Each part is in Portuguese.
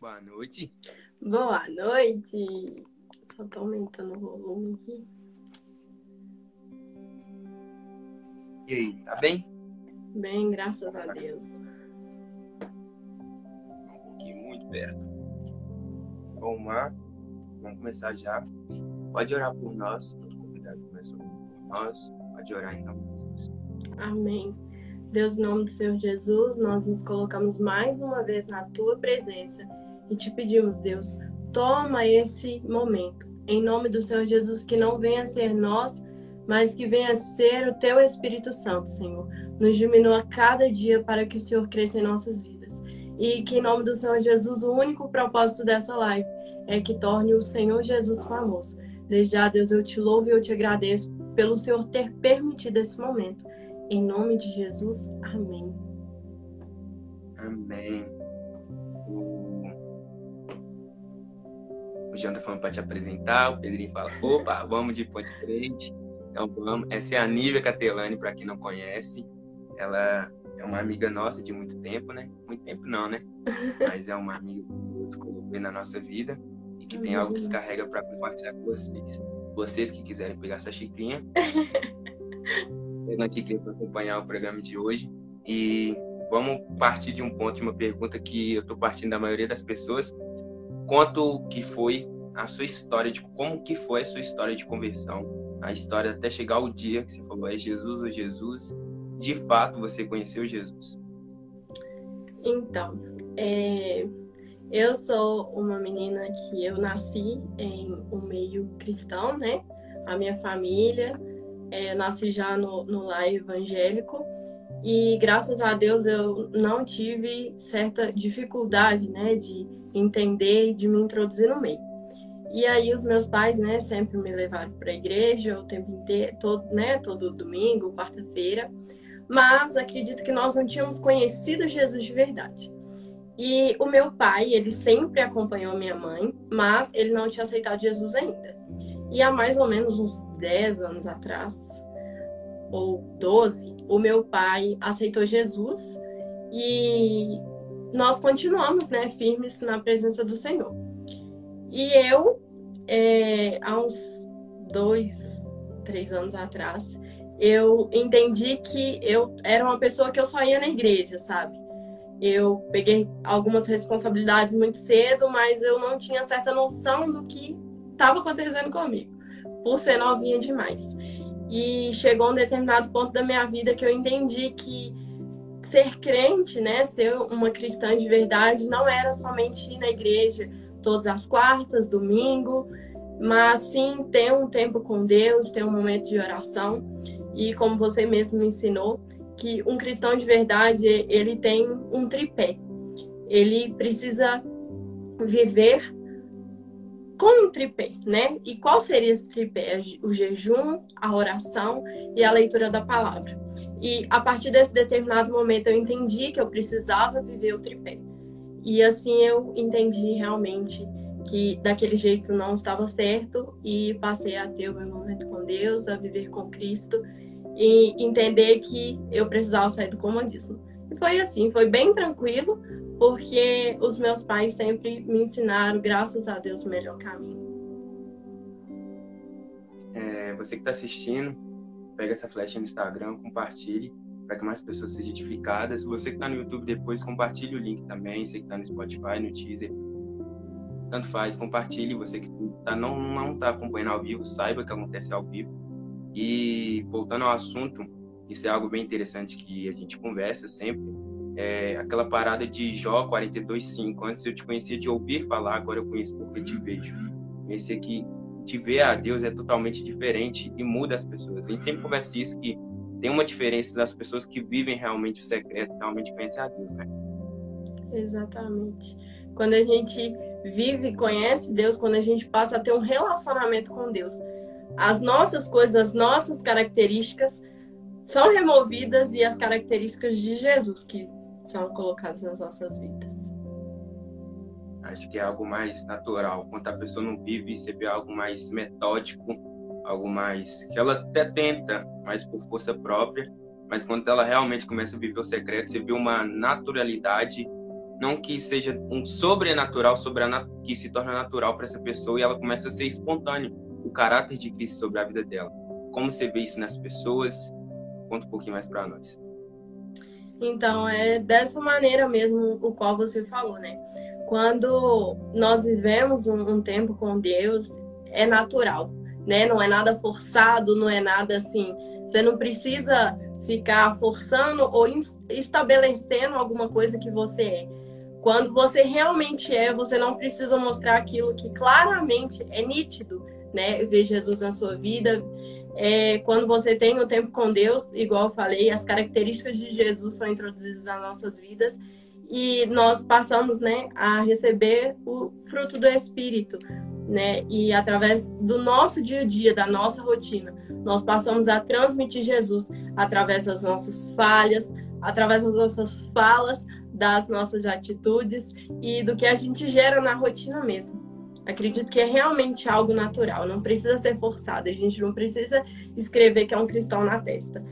Boa noite. Boa noite. Só tô aumentando o volume aqui. E aí, tá bem? Bem, graças a Deus. Aqui muito perto. Vamos lá. Vamos começar já. Pode orar por nós. Todo convidado começa por nós. Pode orar em nome de Jesus. Amém. Deus, em nome do Senhor Jesus, nós nos colocamos mais uma vez na tua presença e te pedimos, Deus, toma esse momento. Em nome do Senhor Jesus, que não venha ser nós, mas que venha ser o teu Espírito Santo, Senhor. Nos diminua cada dia para que o Senhor cresça em nossas vidas. E que em nome do Senhor Jesus, o único propósito dessa live é que torne o Senhor Jesus famoso. Desde já, Deus, eu te louvo e eu te agradeço pelo Senhor ter permitido esse momento. Em nome de Jesus, amém. Amém. Jean tá falando para te apresentar, o Pedrinho fala, opa, vamos de ponte frente. Então vamos. Essa é a Nívia Catelani, para quem não conhece. Ela é uma amiga nossa de muito tempo, né? Muito tempo não, né? Mas é uma amiga que Deus colocou na nossa vida e que tem algo que carrega para compartilhar com vocês. Vocês que quiserem pegar essa xicrinha, pegam a xicrinha para acompanhar o programa de hoje. E vamos partir de um ponto, de uma pergunta que eu estou partindo da maioria das pessoas. Conta o que foi a sua história, de como que foi a sua história de conversão, a história até chegar o dia que você falou é Jesus ou Jesus, de fato você conheceu Jesus. Então, é, eu sou uma menina que eu nasci em um meio cristão, né? A minha família, é, eu nasci já no, no lar evangélico e graças a Deus eu não tive certa dificuldade, né, de entender e de me introduzir no meio. E aí os meus pais, né, sempre me levaram para a igreja o tempo inteiro, todo, né, todo domingo, quarta-feira. Mas acredito que nós não tínhamos conhecido Jesus de verdade. E o meu pai, ele sempre acompanhou minha mãe, mas ele não tinha aceitado Jesus ainda. E há mais ou menos uns 10 anos atrás, ou 12, o meu pai aceitou Jesus e nós continuamos, né, firmes na presença do Senhor. E eu, é, há uns dois, três anos atrás, eu entendi que eu era uma pessoa que eu só ia na igreja, sabe? Eu peguei algumas responsabilidades muito cedo, mas eu não tinha certa noção do que estava acontecendo comigo, por ser novinha demais. E chegou um determinado ponto da minha vida que eu entendi que ser crente, né, ser uma cristã de verdade, não era somente ir na igreja todas as quartas, domingo, mas sim ter um tempo com Deus, ter um momento de oração. E como você mesmo me ensinou, que um cristão de verdade, ele tem um tripé. Ele precisa viver com um tripé, né? E qual seria esse tripé? O jejum, a oração e a leitura da palavra. E a partir desse determinado momento eu entendi que eu precisava viver o tripé. E assim eu entendi realmente que daquele jeito não estava certo e passei a ter o meu momento com Deus, a viver com Cristo e entender que eu precisava sair do comodismo. E foi assim, foi bem tranquilo, porque os meus pais sempre me ensinaram, graças a Deus, o melhor caminho. É, você que está assistindo, pega essa flecha no Instagram, compartilhe para que mais pessoas sejam edificadas. Você que está no YouTube depois, compartilhe o link também. Você que está no Spotify, no Teaser, tanto faz, compartilhe. Você que tá, não não está acompanhando ao vivo, saiba que acontece ao vivo. E voltando ao assunto, isso é algo bem interessante que a gente conversa sempre. É aquela parada de Jó 42:5. Antes eu te conhecia de ouvir falar, agora eu conheço porque te vejo. Esse aqui, te ver a Deus é totalmente diferente e muda as pessoas. A gente sempre conversa isso que tem uma diferença das pessoas que vivem realmente o secreto, realmente conhecem a Deus, né? Exatamente. Quando a gente vive e conhece Deus, quando a gente passa a ter um relacionamento com Deus, as nossas coisas, as nossas características são removidas e as características de Jesus que são colocadas nas nossas vidas. Acho que é algo mais natural. Quando a pessoa não vive, você vê algo mais metódico, algo mais que ela até tenta, mas por força própria, mas quando ela realmente começa a viver o secreto, você vê uma naturalidade não que seja um sobrenatural, que se torna natural para essa pessoa e ela começa a ser espontâneo, o caráter de Cristo sobre a vida dela. Como você vê isso nas pessoas? Conta um pouquinho mais para nós. Então, é dessa maneira mesmo o qual você falou, né? Quando nós vivemos um, um tempo com Deus, é natural, né? Não é nada forçado, não é nada assim. Você não precisa ficar forçando ou estabelecendo alguma coisa que você é. Quando você realmente é, você não precisa mostrar aquilo que claramente é nítido, né? Ver Jesus na sua vida. É, quando você tem o tempo com Deus, igual eu falei, as características de Jesus são introduzidas nas nossas vidas e nós passamos, né, a receber o fruto do Espírito, né? E através do nosso dia a dia, da nossa rotina, nós passamos a transmitir Jesus através das nossas falhas, através das nossas falas, das nossas atitudes e do que a gente gera na rotina mesmo. Acredito que é realmente algo natural, não precisa ser forçado, a gente não precisa escrever que é um cristão na testa.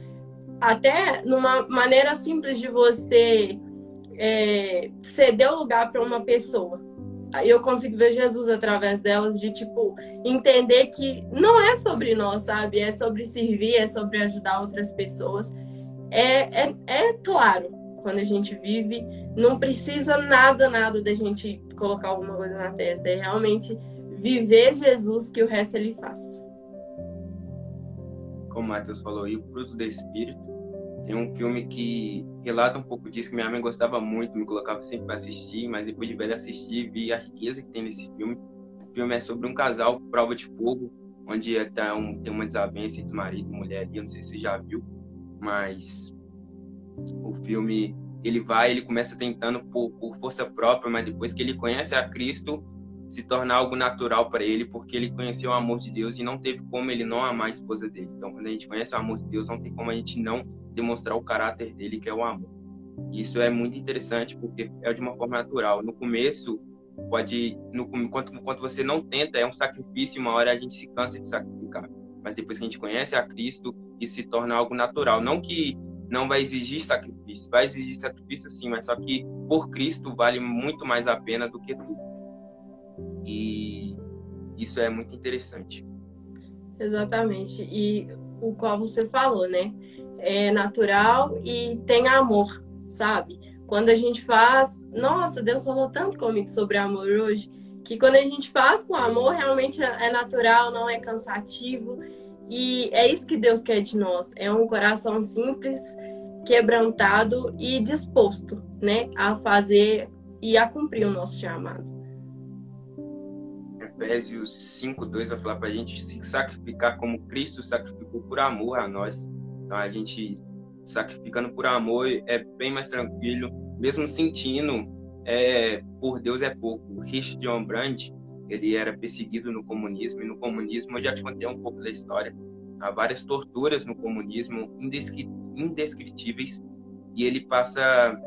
Até numa maneira simples de você é, ceder o lugar para uma pessoa. Eu consigo ver Jesus através delas, de tipo, entender que não é sobre nós, sabe? É sobre servir, é sobre ajudar outras pessoas. É, é, é claro, quando a gente vive, não precisa nada, nada da gente colocar alguma coisa na testa. É realmente viver Jesus que o resto ele faz. Como o Matheus falou aí, o fruto do Espírito. Tem um filme que relata um pouco disso, que minha mãe gostava muito, me colocava sempre para assistir, mas depois de velho assistir, vi a riqueza que tem nesse filme. O filme é sobre um casal, prova de fogo, onde tá um, tem uma desavença entre marido e mulher ali, eu não sei se você já viu, mas o filme ele vai, ele começa tentando por, por força própria, mas depois que ele conhece a Cristo, se torna algo natural para ele, porque ele conheceu o amor de Deus e não teve como ele não amar a esposa dele. Então, quando a gente conhece o amor de Deus, não tem como a gente não demonstrar o caráter dele, que é o amor. Isso é muito interessante, porque é de uma forma natural. No começo, pode, no, enquanto, enquanto você não tenta, é um sacrifício, uma hora a gente se cansa de sacrificar. Mas depois que a gente conhece a Cristo, isso se torna algo natural. Não que não vai exigir sacrifício. Vai exigir sacrifício sim, mas só que por Cristo vale muito mais a pena do que tudo. E isso é muito interessante. Exatamente. E o qual você falou, né? É natural e tem amor, sabe? Quando a gente faz, nossa, Deus falou tanto comigo sobre amor hoje, que quando a gente faz com amor, realmente é natural, não é cansativo e é isso que Deus quer de nós, é um coração simples, quebrantado e disposto, né, a fazer e a cumprir o nosso chamado. Efésios 5:2 vai falar para a gente se sacrificar como Cristo sacrificou por amor a nós. Então a gente sacrificando por amor é bem mais tranquilo, mesmo sentindo é, por Deus é pouco. Richard John Brandt ele era perseguido no comunismo, e no comunismo, eu já te contei um pouco da história, há várias torturas no comunismo indescritíveis, e ele passa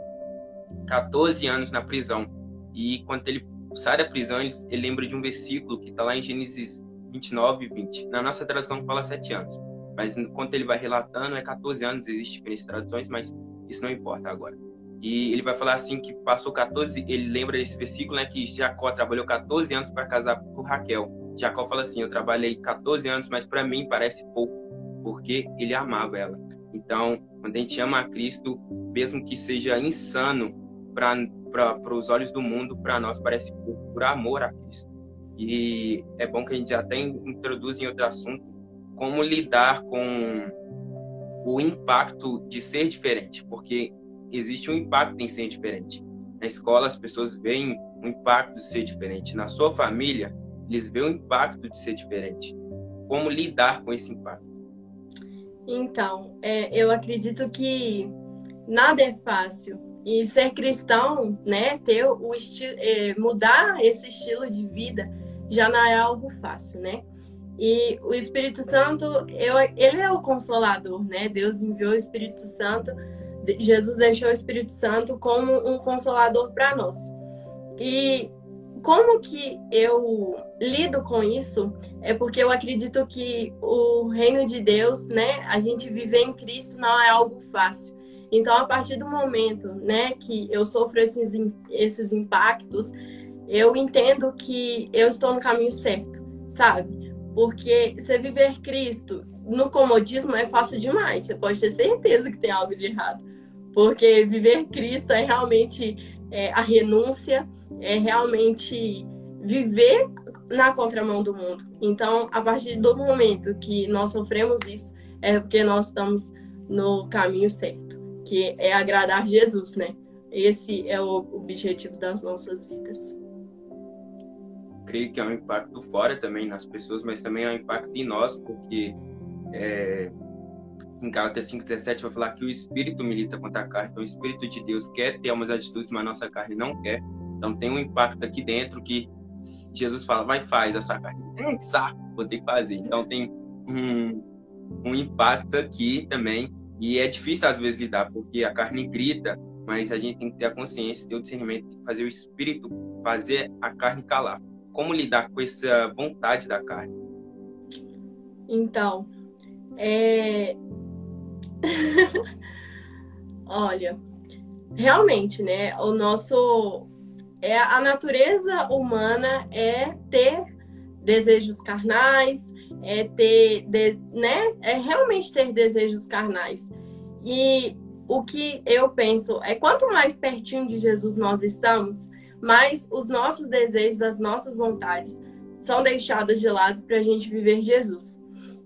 14 anos na prisão. E quando ele sai da prisão, ele, ele lembra de um versículo que está lá em Gênesis 29 e 20. Na nossa tradução fala 7 anos, mas enquanto ele vai relatando, é 14 anos, existem diferentes traduções, mas isso não importa agora. E ele vai falar assim que passou 14, ele lembra desse versículo, né, que Jacó trabalhou 14 anos para casar com Raquel. Jacó fala assim: "Eu trabalhei 14 anos, mas para mim parece pouco, porque ele amava ela". Então, quando a gente ama a Cristo, mesmo que seja insano para os olhos do mundo, para nós parece pouco, por amor a Cristo. E é bom que a gente até introduz em outro assunto como lidar com o impacto de ser diferente, porque existe um impacto em ser diferente. Na escola, as pessoas veem o impacto de ser diferente. Na sua família, eles veem o impacto de ser diferente. Como lidar com esse impacto? Então, é, eu acredito que nada é fácil. E ser cristão, né, ter o estilo, é, mudar esse estilo de vida já não é algo fácil, né? E o Espírito Santo, eu, ele é o consolador, né? Deus enviou o Espírito Santo Jesus deixou o Espírito Santo como um consolador para nós. E como que eu lido com isso? É porque eu acredito que o reino de Deus, né, a gente viver em Cristo não é algo fácil. Então, a partir do momento, né, que eu sofro esses, esses impactos, eu entendo que eu estou no caminho certo, sabe? Porque você viver Cristo no comodismo é fácil demais. Você pode ter certeza que tem algo de errado. Porque viver Cristo é realmente é, a renúncia, é realmente viver na contramão do mundo. Então, a partir do momento que nós sofremos isso, é porque nós estamos no caminho certo, que é agradar Jesus, né? Esse é o objetivo das nossas vidas. Creio que é um impacto fora também nas pessoas, mas também é um impacto em nós, porque é, em Gálatas 5,17 vai falar que o Espírito milita contra a carne. Então, o Espírito de Deus quer ter umas atitudes, mas a nossa carne não quer. Então, tem um impacto aqui dentro que Jesus fala, vai, faz a sua carne. Hum, saco, vou ter que fazer. Então, tem um, um impacto aqui também. E é difícil, às vezes, lidar, porque a carne grita, mas a gente tem que ter a consciência, ter o discernimento, tem que fazer o Espírito fazer a carne calar. Como lidar com essa vontade da carne? Então, é... Olha, realmente, né? O nosso é a natureza humana é ter desejos carnais, é ter, de, né? É realmente ter desejos carnais. E o que eu penso é quanto mais pertinho de Jesus nós estamos, mais os nossos desejos, as nossas vontades são deixadas de lado para a gente viver Jesus.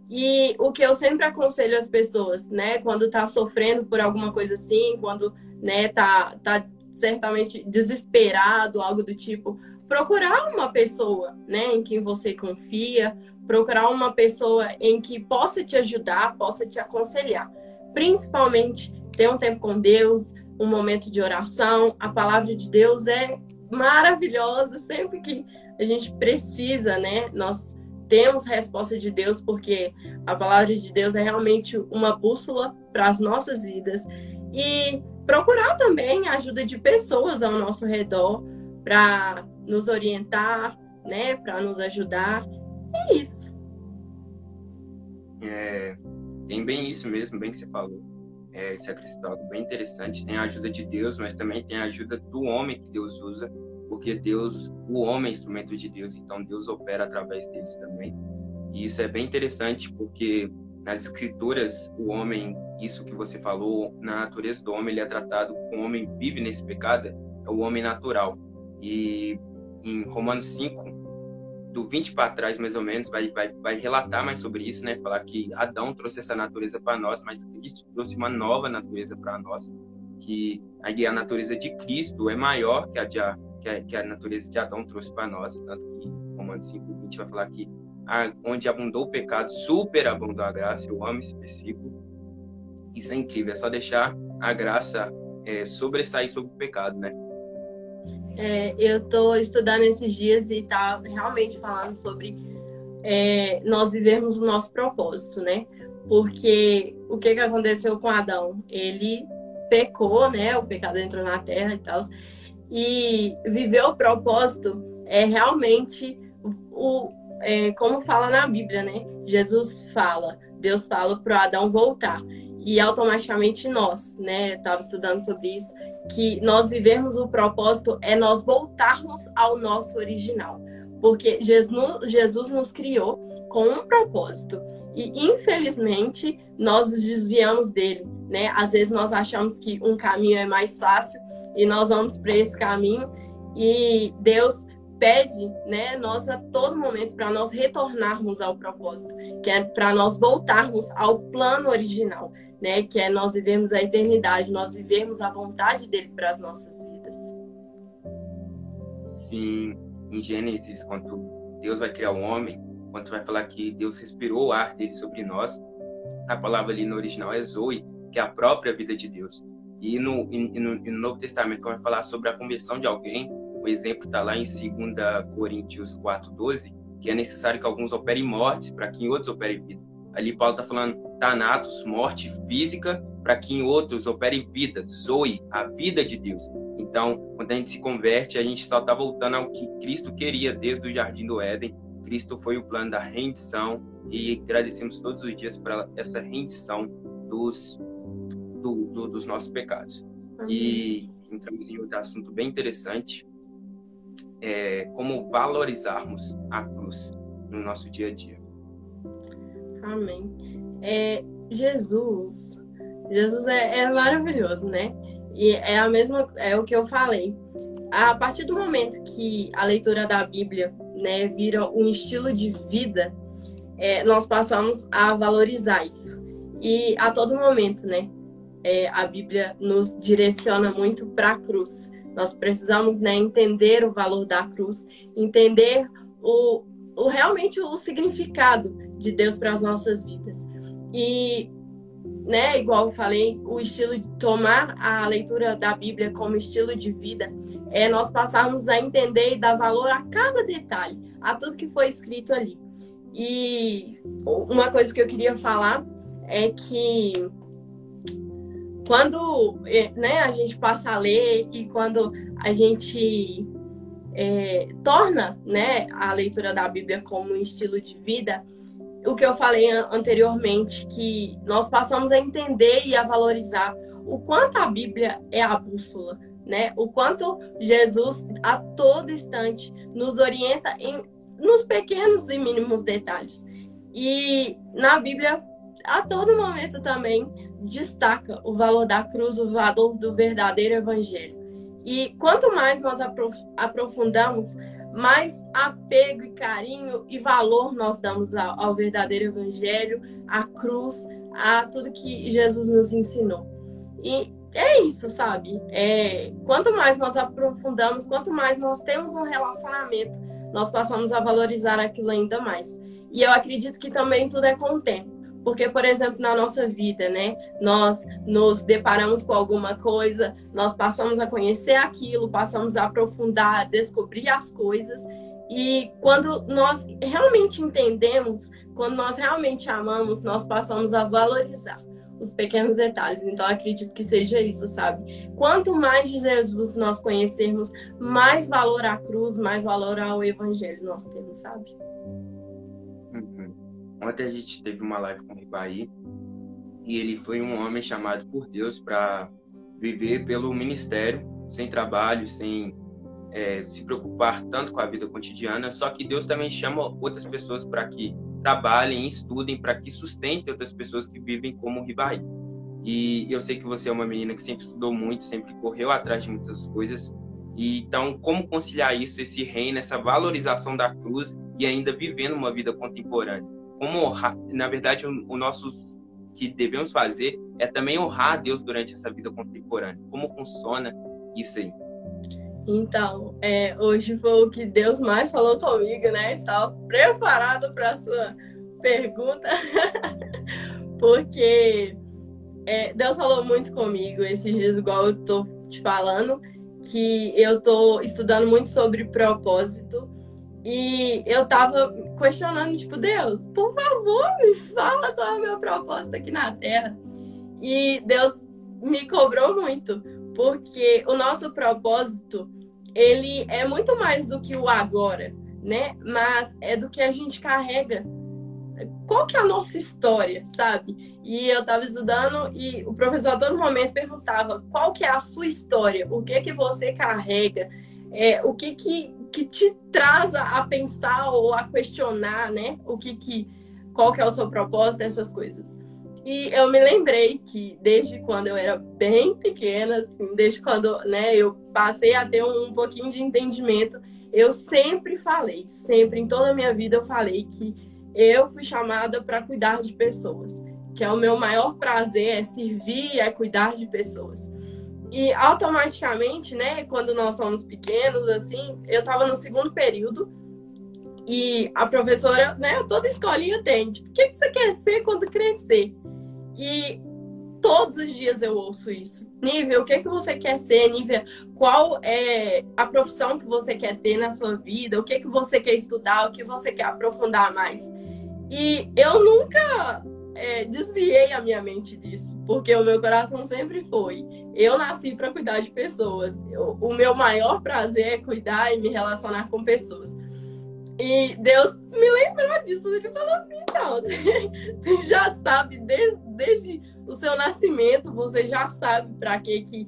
E o que eu sempre aconselho as pessoas, né, quando tá sofrendo por alguma coisa assim, quando, né, tá, tá certamente desesperado, algo do tipo, procurar uma pessoa, né, em quem você confia, procurar uma pessoa em que possa te ajudar, possa te aconselhar. Principalmente ter um tempo com Deus, um momento de oração. A palavra de Deus é maravilhosa sempre que a gente precisa, né? Nós temos resposta de Deus porque a palavra de Deus é realmente uma bússola para as nossas vidas. E procurar também a ajuda de pessoas ao nosso redor para nos orientar, né, para nos ajudar. É isso. É, tem bem isso mesmo, bem que você falou. É, isso é bem interessante. Tem a ajuda de Deus, mas também tem a ajuda do homem que Deus usa, porque Deus, o homem é instrumento de Deus, então Deus opera através deles também. E isso é bem interessante porque nas escrituras o homem isso que você falou, na natureza do homem, ele é tratado, o homem vive nesse pecado, é o homem natural. E em Romanos 5, do 20 para trás, mais ou menos, vai, vai, vai relatar mais sobre isso, né? Falar que Adão trouxe essa natureza para nós, mas Cristo trouxe uma nova natureza para nós. Que a natureza de Cristo é maior que a, de, que a, que a natureza de Adão trouxe para nós. Tanto que Romanos 5, 20 vai falar que a, onde abundou o pecado, superabundou a graça. Eu amo esse versículo. Isso é incrível, é só deixar a graça é, sobressair sobre o pecado, né? É, eu estou estudando esses dias e tá realmente falando sobre é, nós vivermos o nosso propósito, né? Porque o que, que aconteceu com Adão? Ele pecou, né? O pecado entrou na terra e tal. E viver o propósito é realmente o, é, como fala na Bíblia, né? Jesus fala, Deus fala para Adão voltar e automaticamente nós, né? Estava estudando sobre isso, que nós vivermos o propósito é nós voltarmos ao nosso original. Porque Jesus, Jesus nos criou com um propósito. E infelizmente nós nos desviamos dele, né? Às vezes nós achamos que um caminho é mais fácil e nós vamos para esse caminho e Deus pede, né, nós a todo momento para nós retornarmos ao propósito, que é para nós voltarmos ao plano original né? Que é nós vivemos a eternidade, nós vivemos a vontade dele para as nossas vidas. Sim, em Gênesis, quando Deus vai criar o homem, quando vai falar que Deus respirou o ar dele sobre nós, a palavra ali no original é Zoe, que é a própria vida de Deus. E no, e no, e no Novo Testamento, quando vai falar sobre a conversão de alguém, o exemplo está lá em 2 Coríntios 4,12, que é necessário que alguns operem morte para que outros operem vida. Ali Paulo está falando Thanatos, morte física, para que em outros opere vida, Zoe, a vida de Deus. Então, quando a gente se converte, a gente só está voltando ao que Cristo queria desde o Jardim do Éden. Cristo foi o plano da rendição e agradecemos todos os dias para essa rendição dos, do, do, dos nossos pecados. E entramos em outro assunto bem interessante, é como valorizarmos a cruz no nosso dia a dia. Amém. É, Jesus, Jesus é, é maravilhoso, né? E é a mesma, é o que eu falei. A partir do momento que a leitura da Bíblia, né, vira um estilo de vida, é, nós passamos a valorizar isso. E a todo momento, né, é, a Bíblia nos direciona muito para a cruz. Nós precisamos, né, entender o valor da cruz, entender o, o realmente o significado de Deus para as nossas vidas. E né, igual eu falei, o estilo de tomar a leitura da Bíblia como estilo de vida é nós passarmos a entender e dar valor a cada detalhe, a tudo que foi escrito ali. E uma coisa que eu queria falar é que quando é, né, a gente passa a ler e quando a gente é, torna né, a leitura da Bíblia como um estilo de vida, o que eu falei anteriormente, que nós passamos a entender e a valorizar o quanto a Bíblia é a bússola, né? O quanto Jesus a todo instante nos orienta em nos pequenos e mínimos detalhes. E na Bíblia a todo momento também destaca o valor da cruz, o valor do verdadeiro evangelho. E quanto mais nós aprofundamos, mais apego e carinho e valor nós damos ao, ao verdadeiro evangelho, à cruz, a tudo que Jesus nos ensinou. E é isso, sabe? É, quanto mais nós aprofundamos, quanto mais nós temos um relacionamento, nós passamos a valorizar aquilo ainda mais. E eu acredito que também tudo é com o tempo. Porque, por exemplo, na nossa vida, né, nós nos deparamos com alguma coisa, nós passamos a conhecer aquilo, passamos a aprofundar, descobrir as coisas. E quando nós realmente entendemos, quando nós realmente amamos, nós passamos a valorizar os pequenos detalhes. Então, acredito que seja isso, sabe? Quanto mais de Jesus nós conhecermos, mais valor à cruz, mais valor ao evangelho nós temos, sabe? Ontem a gente teve uma live com o Ribaí e ele foi um homem chamado por Deus para viver pelo ministério, sem trabalho, sem é, se preocupar tanto com a vida cotidiana. Só que Deus também chama outras pessoas para que trabalhem, estudem, para que sustentem outras pessoas que vivem como o Ribaí. E eu sei que você é uma menina que sempre estudou muito, sempre correu atrás de muitas coisas. E então, como conciliar isso, esse reino, essa valorização da cruz e ainda vivendo uma vida contemporânea? Como honrar, na verdade, o, nosso que devemos fazer é também honrar a Deus durante essa vida contemporânea. Como funciona isso aí? Então, é, hoje foi o que Deus mais falou comigo, né? Estava preparado para a sua pergunta, porque é, Deus falou muito comigo esses dias, igual eu tô te falando, que eu tô estudando muito sobre propósito e eu tava questionando, tipo, Deus, por favor, me fala qual é o meu propósito aqui na Terra. E Deus me cobrou muito, porque o nosso propósito, ele é muito mais do que o agora, né? Mas é do que a gente carrega. Qual que é a nossa história, sabe? E eu tava estudando e o professor a todo momento perguntava qual que é a sua história, o que que você carrega, é, o que que que te traz a pensar ou a questionar, né? O que que qual que é o seu propósito, essas coisas. E eu me lembrei que desde quando eu era bem pequena, assim, desde quando, né, eu passei a ter um, um pouquinho de entendimento, eu sempre falei, sempre em toda a minha vida eu falei que eu fui chamada para cuidar de pessoas, que é o meu maior prazer é servir, é cuidar de pessoas. E automaticamente, né, quando nós somos pequenos, assim, eu estava no segundo período e a professora, né, toda escolinha tem, tipo, o que, que você quer ser quando crescer? E todos os dias eu ouço isso. Nível, o que, que você quer ser? Nível, qual é a profissão que você quer ter na sua vida? O que, que você quer estudar? O que você quer aprofundar mais? E eu nunca é, desviei a minha mente disso, porque o meu coração sempre foi. Eu nasci para cuidar de pessoas. Eu, o meu maior prazer é cuidar e me relacionar com pessoas. E Deus me lembrou disso. Ele falou assim: então, você já sabe, desde, desde o seu nascimento, você já sabe para que, que,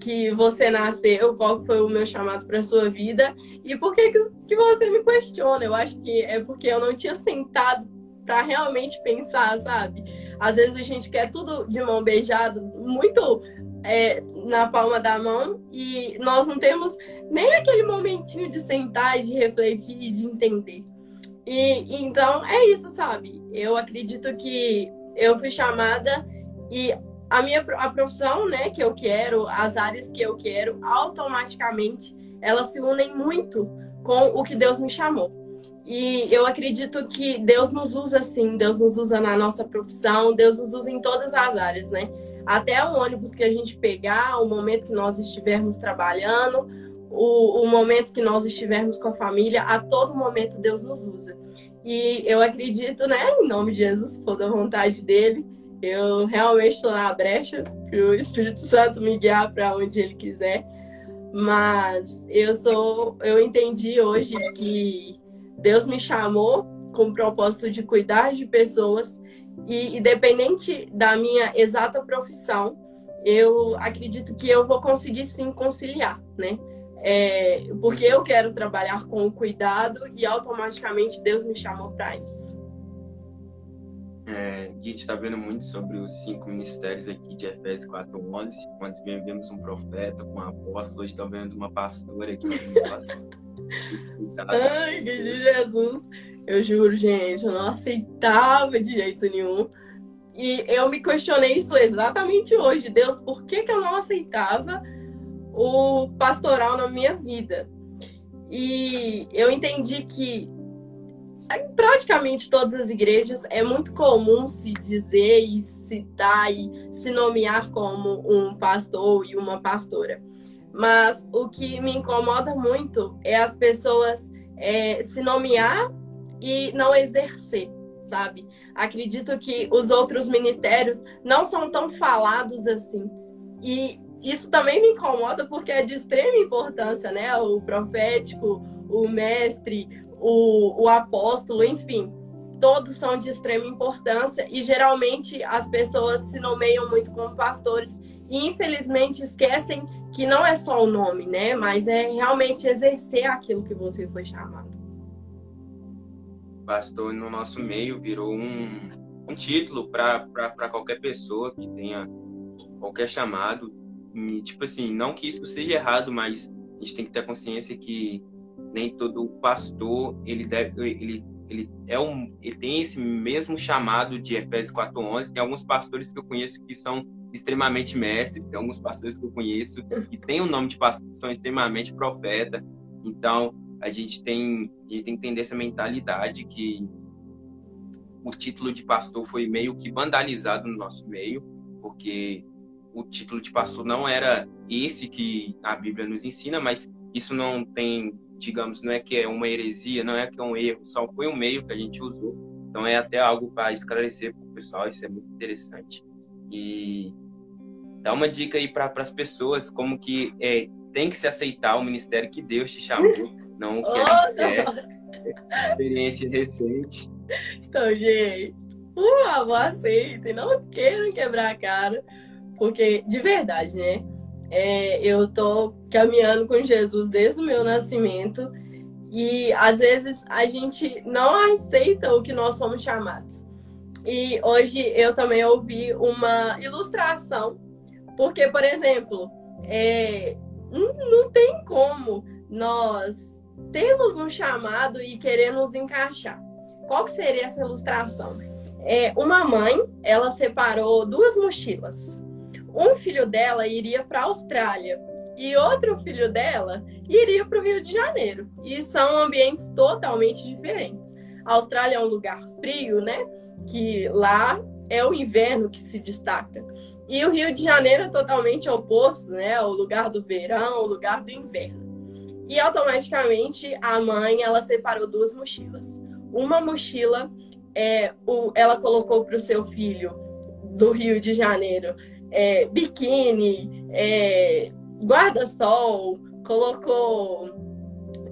que você nasceu, qual foi o meu chamado para sua vida e por que, que, você me questiona. Eu acho que é porque eu não tinha sentado para realmente pensar, sabe? Às vezes a gente quer tudo de mão beijada, muito é, na palma da mão, e nós não temos nem aquele momentinho de sentar e de refletir e de entender. E então é isso, sabe? Eu acredito que eu fui chamada e a minha a profissão, né, que eu quero, as áreas que eu quero, automaticamente elas se unem muito com o que Deus me chamou. E eu acredito que Deus nos usa assim, Deus nos usa na nossa profissão, Deus nos usa em todas as áreas, né? Até o ônibus que a gente pegar, o momento que nós estivermos trabalhando, o, o momento que nós estivermos com a família, a todo momento Deus nos usa. E eu acredito, né, em nome de Jesus, por da vontade dele, eu realmente estou na brecha para o Espírito Santo me guiar para onde ele quiser. Mas eu sou, eu entendi hoje que Deus me chamou com o propósito de cuidar de pessoas e independente da minha exata profissão, eu acredito que eu vou conseguir sim conciliar, né? É, porque eu quero trabalhar com o cuidado e automaticamente Deus me chamou para isso. É, Gui está vendo muito sobre os cinco ministérios aqui de Efésios 4.11, quando vemos um profeta com um apóstolo, hoje estão vendo uma pastora aqui. Sangue de Jesus! Eu juro, gente, eu não aceitava de jeito nenhum. E eu me questionei isso exatamente hoje. Deus, por que, que eu não aceitava o pastoral na minha vida? E eu entendi que em praticamente todas as igrejas é muito comum se dizer e citar e se nomear como um pastor e uma pastora. Mas o que me incomoda muito é as pessoas é, se nomear e não exercer, sabe? Acredito que os outros ministérios não são tão falados assim. E isso também me incomoda porque é de extrema importância, né? O profético, o mestre, o, o apóstolo, enfim, todos são de extrema importância e geralmente as pessoas se nomeiam muito como pastores e infelizmente esquecem que não é só o nome, né? Mas é realmente exercer aquilo que você foi chamado. Pastor no nosso meio virou um, um título para qualquer pessoa que tenha qualquer chamado. E, tipo assim, não que isso seja errado, mas a gente tem que ter consciência que nem todo pastor ele deve ele ele é um ele tem esse mesmo chamado de Efésios 4:11 tem alguns pastores que eu conheço que são extremamente mestres tem alguns pastores que eu conheço que têm o nome de pastor são extremamente profeta então a gente tem a gente tem que entender essa mentalidade que o título de pastor foi meio que vandalizado no nosso meio porque o título de pastor não era esse que a Bíblia nos ensina mas isso não tem digamos, não é que é uma heresia, não é que é um erro, só foi um meio que a gente usou. Então é até algo para esclarecer para o pessoal, isso é muito interessante. E dá uma dica aí para as pessoas como que é, tem que se aceitar o ministério que Deus te chamou, não o que a gente quer. Experiência recente. Então, gente, por favor, aceitem, não queiram quebrar a cara, porque de verdade, né? É, eu tô caminhando com Jesus desde o meu nascimento e às vezes a gente não aceita o que nós somos chamados. E hoje eu também ouvi uma ilustração, porque, por exemplo, é, não, não tem como nós termos um chamado e querer nos encaixar. Qual que seria essa ilustração? É, uma mãe, ela separou duas mochilas um filho dela iria para a Austrália e outro filho dela iria para o Rio de Janeiro. E são ambientes totalmente diferentes. A Austrália é um lugar frio, né? Que lá é o inverno que se destaca. E o Rio de Janeiro é totalmente oposto, né? O lugar do verão, o lugar do inverno. E automaticamente a mãe ela separou duas mochilas. Uma mochila é, o, ela colocou para o seu filho do Rio de Janeiro é, biquíni, é, guarda-sol, colocou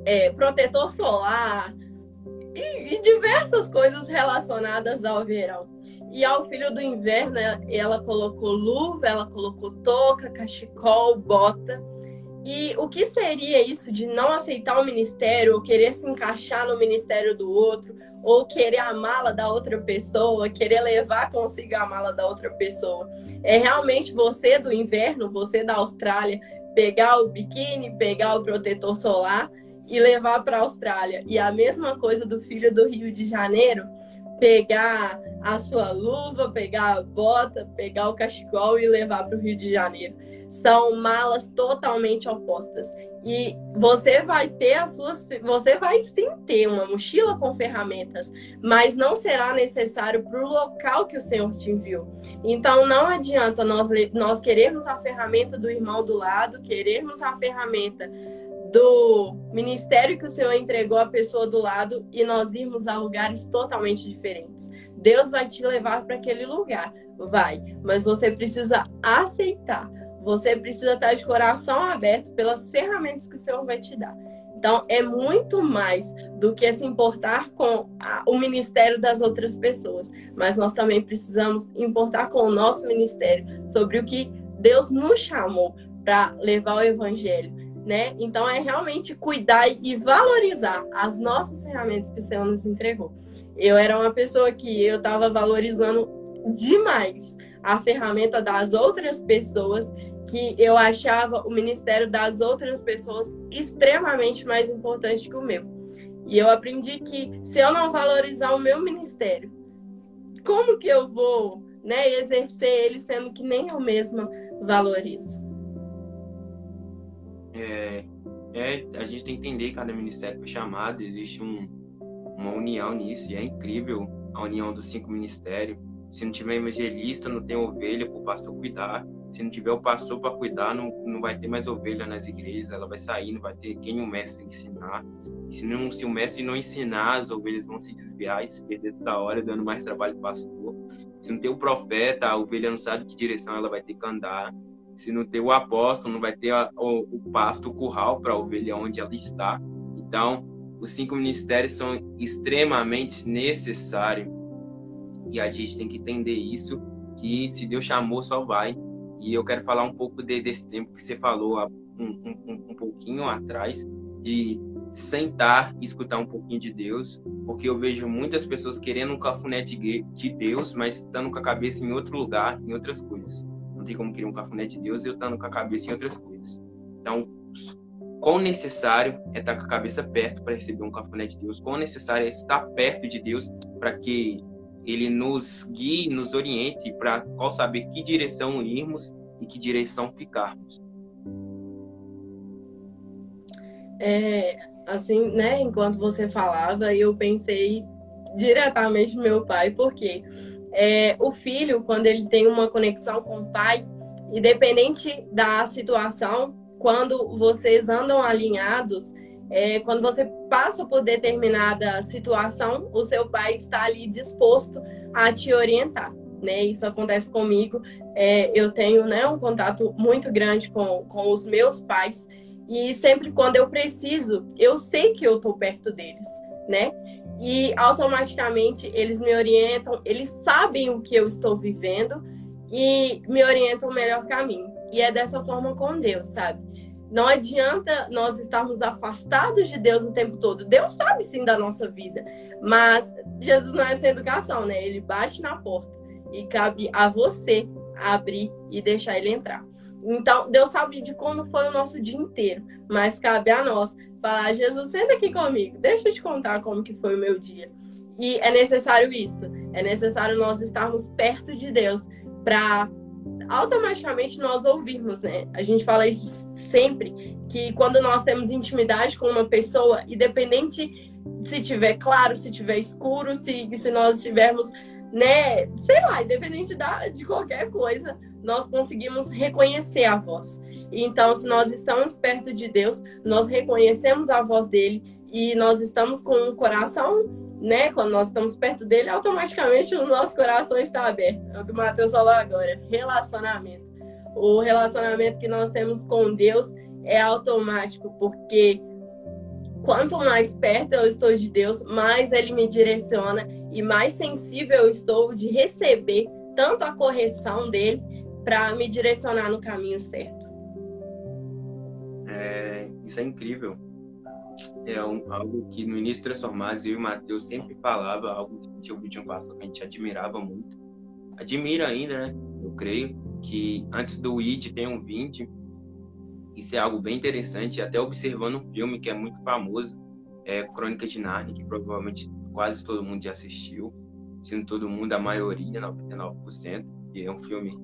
é, protetor solar, e, e diversas coisas relacionadas ao verão. E ao filho do inverno, ela colocou luva, ela colocou touca, cachecol, bota. E o que seria isso de não aceitar o ministério, ou querer se encaixar no ministério do outro, ou querer a mala da outra pessoa, querer levar consigo a mala da outra pessoa? É realmente você do inverno, você da Austrália, pegar o biquíni, pegar o protetor solar e levar para a Austrália. E a mesma coisa do filho do Rio de Janeiro, pegar a sua luva, pegar a bota, pegar o cachecol e levar para o Rio de Janeiro. São malas totalmente opostas. E você vai ter as suas. Você vai sim ter uma mochila com ferramentas, mas não será necessário para o local que o Senhor te enviou. Então não adianta nós, nós querermos a ferramenta do irmão do lado, querermos a ferramenta do ministério que o Senhor entregou à pessoa do lado e nós irmos a lugares totalmente diferentes. Deus vai te levar para aquele lugar, vai, mas você precisa aceitar. Você precisa estar de coração aberto pelas ferramentas que o Senhor vai te dar. Então, é muito mais do que se importar com a, o ministério das outras pessoas, mas nós também precisamos importar com o nosso ministério sobre o que Deus nos chamou para levar o evangelho né? Então é realmente cuidar e valorizar as nossas ferramentas que o Senhor nos entregou. Eu era uma pessoa que eu estava valorizando demais a ferramenta das outras pessoas, que eu achava o ministério das outras pessoas extremamente mais importante que o meu. E eu aprendi que se eu não valorizar o meu ministério, como que eu vou, né, exercer ele sendo que nem eu mesma valorizo? É, é, a gente tem que entender que cada ministério foi chamado, existe um, uma união nisso, e é incrível a união dos cinco ministérios. Se não tiver evangelista, não tem ovelha para o pastor cuidar. Se não tiver o pastor para cuidar, não, não vai ter mais ovelha nas igrejas, ela vai sair, não vai ter quem o mestre ensinar. E se, não, se o mestre não ensinar, as ovelhas vão se desviar e se perder toda hora, dando mais trabalho para o pastor. Se não tem o profeta, a ovelha não sabe que direção ela vai ter que andar. Se não ter o apóstolo, não vai ter a, o, o pasto, o curral para a ovelha onde ela está. Então, os cinco ministérios são extremamente necessários. E a gente tem que entender isso, que se Deus chamou, só vai. E eu quero falar um pouco de, desse tempo que você falou há um, um, um pouquinho atrás, de sentar e escutar um pouquinho de Deus, porque eu vejo muitas pessoas querendo um cafuné de Deus, mas estando com a cabeça em outro lugar, em outras coisas tem como querer um cafuné de Deus e eu estando com a cabeça em outras coisas. Então, quão necessário é estar com a cabeça perto para receber um cafuné de Deus? Quão necessário é estar perto de Deus para que Ele nos guie, nos oriente para qual saber que direção irmos e que direção ficarmos? É, assim, né? Enquanto você falava, eu pensei diretamente no meu pai, porque é, o filho, quando ele tem uma conexão com o pai, independente da situação, quando vocês andam alinhados, é, quando você passa por determinada situação, o seu pai está ali disposto a te orientar. Né? Isso acontece comigo. É, eu tenho né, um contato muito grande com, com os meus pais e sempre quando eu preciso, eu sei que eu estou perto deles, né? e automaticamente eles me orientam, eles sabem o que eu estou vivendo e me orientam o melhor caminho. E é dessa forma com Deus, sabe? Não adianta nós estarmos afastados de Deus o tempo todo. Deus sabe sim da nossa vida, mas Jesus não é essa educação, né? Ele bate na porta e cabe a você abrir e deixar ele entrar. Então, Deus sabe de como foi o nosso dia inteiro, mas cabe a nós falar: Jesus, senta aqui comigo, deixa eu te contar como que foi o meu dia. E é necessário isso, é necessário nós estarmos perto de Deus para automaticamente nós ouvirmos, né? A gente fala isso sempre, que quando nós temos intimidade com uma pessoa, independente se tiver claro, se tiver escuro, se, se nós estivermos, né, sei lá, independente da, de qualquer coisa, nós conseguimos reconhecer a voz. Então, se nós estamos perto de Deus, nós reconhecemos a voz dele e nós estamos com o coração, né? Quando nós estamos perto dele, automaticamente o nosso coração está aberto. É o que o Matheus falou agora: relacionamento. O relacionamento que nós temos com Deus é automático, porque quanto mais perto eu estou de Deus, mais Ele me direciona e mais sensível eu estou de receber tanto a correção dele para me direcionar no caminho certo. É, isso é incrível. É um, algo que no início Transformados eu e o Matheus sempre falava, algo que a gente de um pastor que a gente admirava muito. Admira ainda, né? Eu creio que antes do ID tem um 20. Isso é algo bem interessante. Até observando um filme que é muito famoso, é Crônica de Narnia, que provavelmente quase todo mundo já assistiu. Se não todo mundo, a maioria, 99%. E é um filme,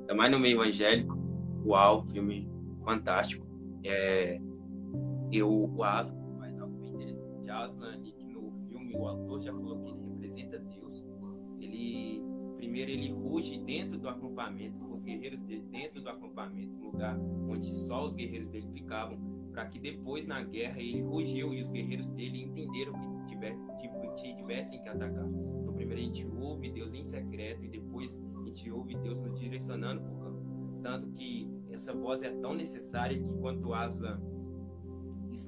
ainda mais no meio evangélico. Uau, filme fantástico. É, eu, o Aslan faz algo bem interessante. Aslan, que no filme, o autor já falou que ele representa Deus. Ele primeiro ele ruge dentro do acampamento, os guerreiros dele dentro do acampamento, lugar onde só os guerreiros dele ficavam, para que depois na guerra ele rugiu e os guerreiros dele entenderam que tivesse, tivessem que atacar. Então primeiro a gente ouve Deus em secreto e depois a gente ouve Deus nos direcionando por campo. Tanto que essa voz é tão necessária que quando Aslan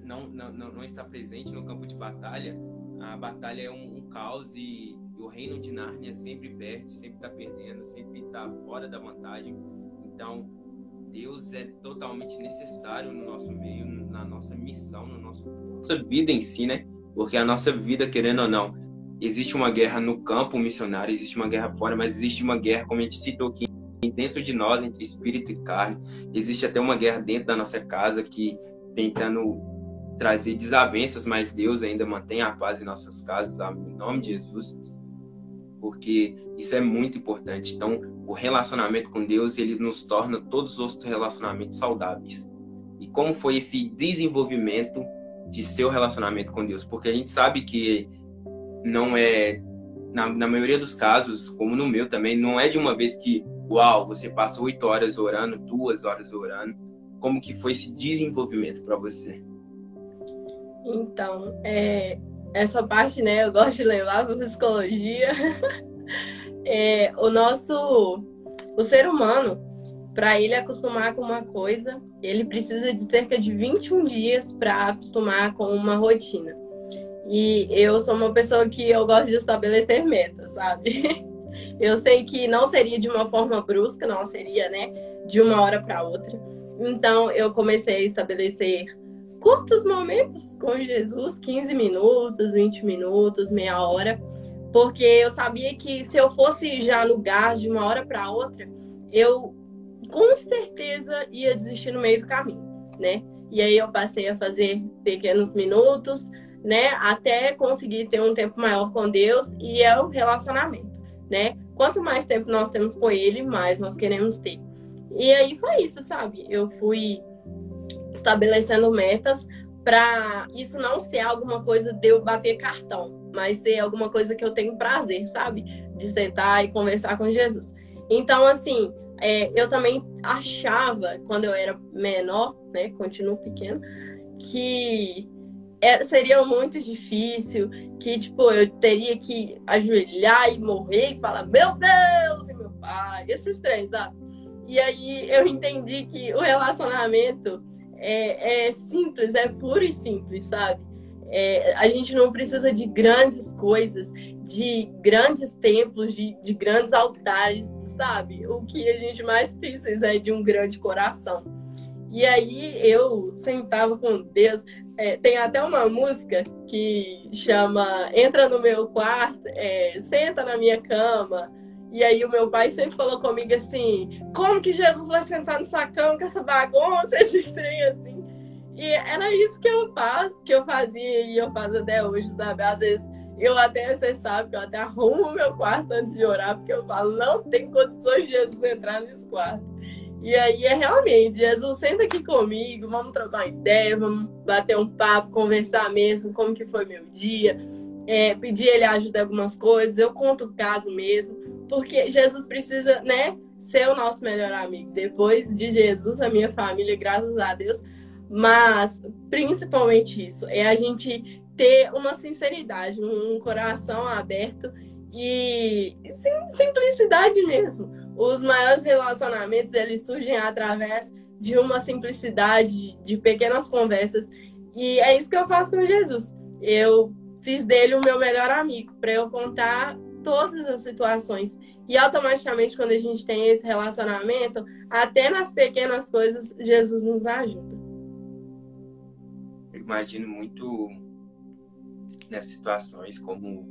não, não, não está presente no campo de batalha, a batalha é um, um caos e e o reino de Nárnia sempre perde, sempre está perdendo, sempre está fora da vantagem. Então, Deus é totalmente necessário no nosso meio, na nossa missão, no nosso nossa vida em si, né? Porque a nossa vida, querendo ou não, existe uma guerra no campo missionário, existe uma guerra fora, mas existe uma guerra, como a gente citou aqui, dentro de nós, entre espírito e carne. Existe até uma guerra dentro da nossa casa que tentando trazer desavenças, mas Deus ainda mantém a paz em nossas casas, em nome de Jesus porque isso é muito importante. Então, o relacionamento com Deus, ele nos torna todos os outros relacionamentos saudáveis. E como foi esse desenvolvimento de seu relacionamento com Deus? Porque a gente sabe que não é, na, na maioria dos casos, como no meu também, não é de uma vez que, uau, você passa oito horas orando, duas horas orando. Como que foi esse desenvolvimento para você? Então, é, essa parte, né, eu gosto de levar para psicologia. é, o nosso, o ser humano, para ele acostumar com uma coisa, ele precisa de cerca de 21 dias para acostumar com uma rotina. E eu sou uma pessoa que eu gosto de estabelecer metas, sabe? Eu sei que não seria de uma forma brusca, não seria, né, de uma hora para outra. Então eu comecei a estabelecer curtos momentos com Jesus, 15 minutos, 20 minutos, meia hora, porque eu sabia que se eu fosse já no gás de uma hora para outra, eu com certeza ia desistir no meio do caminho, né? E aí eu passei a fazer pequenos minutos, né, até conseguir ter um tempo maior com Deus e é o relacionamento, né? Quanto mais tempo nós temos com ele, mais nós queremos ter. E aí foi isso, sabe? Eu fui estabelecendo metas para isso não ser alguma coisa de eu bater cartão, mas ser alguma coisa que eu tenho prazer, sabe? De sentar e conversar com Jesus. Então, assim, é, eu também achava, quando eu era menor, né? Continuo pequeno, que é, seria muito difícil, que, tipo, eu teria que ajoelhar e morrer e falar, meu Deus, e meu pai, esses três, sabe? E aí eu entendi que o relacionamento é, é simples, é puro e simples, sabe? É, a gente não precisa de grandes coisas, de grandes templos, de, de grandes altares, sabe? O que a gente mais precisa é de um grande coração. E aí eu sentava com Deus. É, tem até uma música que chama Entra no meu quarto, é, senta na minha cama, e aí o meu pai sempre falou comigo assim, como que Jesus vai sentar no sua cama com essa bagunça, esse estranho assim. E era isso que eu faço, que eu fazia e eu faço até hoje, sabe? Às vezes eu até, você sabe, que eu até arrumo o meu quarto antes de orar, porque eu falo, não tem condições de Jesus entrar nesse quarto. E aí é realmente, Jesus, senta aqui comigo, vamos trocar ideia, vamos bater um papo, conversar mesmo, como que foi meu dia, é, pedir ele ajuda em algumas coisas, eu conto o caso mesmo porque Jesus precisa, né, ser o nosso melhor amigo. Depois de Jesus, a minha família, graças a Deus. Mas principalmente isso, é a gente ter uma sinceridade, um coração aberto e sim, simplicidade mesmo. Os maiores relacionamentos eles surgem através de uma simplicidade, de pequenas conversas E é isso que eu faço com Jesus. Eu fiz dele o meu melhor amigo, para eu contar todas as situações. E automaticamente, quando a gente tem esse relacionamento, até nas pequenas coisas, Jesus nos ajuda. Eu imagino muito nessas situações como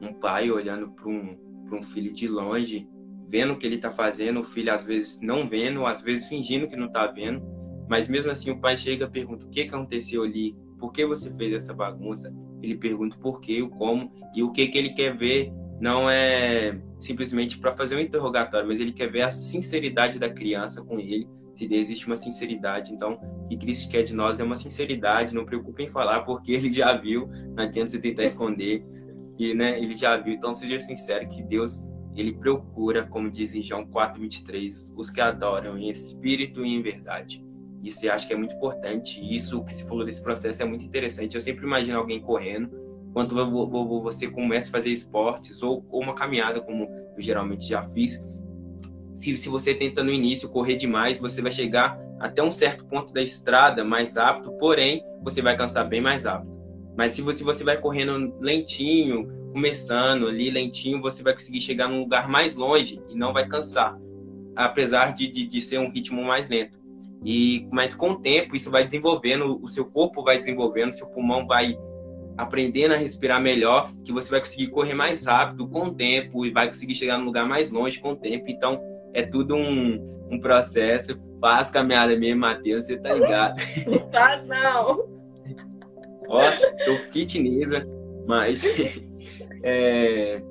um pai olhando para um, um filho de longe, vendo o que ele está fazendo, o filho às vezes não vendo, às vezes fingindo que não está vendo, mas mesmo assim o pai chega e pergunta o que aconteceu ali, por que você fez essa bagunça? Ele pergunta por quê, o como e o que, que ele quer ver não é simplesmente para fazer um interrogatório, mas ele quer ver a sinceridade da criança com ele, se existe uma sinceridade. Então, o que Cristo quer de nós é uma sinceridade, não preocupe em falar, porque ele já viu, não adianta você tentar esconder, e né, ele já viu. Então, seja sincero que Deus, ele procura, como diz em João 4:23, os que adoram em espírito e em verdade. Isso eu acho que é muito importante. Isso que se falou desse processo é muito interessante. Eu sempre imagino alguém correndo quando você começa a fazer esportes ou, uma caminhada, como eu geralmente já fiz, se, você tenta no início correr demais, você vai chegar até um certo ponto da estrada mais rápido, porém você vai cansar bem mais rápido. Mas se você, você vai correndo lentinho, começando ali lentinho, você vai conseguir chegar num lugar mais longe e não vai cansar, apesar de, de, de ser um ritmo mais lento. E mas com o tempo isso vai desenvolvendo, o seu corpo vai desenvolvendo, seu pulmão vai aprendendo a respirar melhor, que você vai conseguir correr mais rápido com o tempo e vai conseguir chegar num lugar mais longe com o tempo. Então, é tudo um, um processo. Faz caminhada mesmo, Matheus, você tá ligado? Não faz, não. Ó, tô fitness, mas é,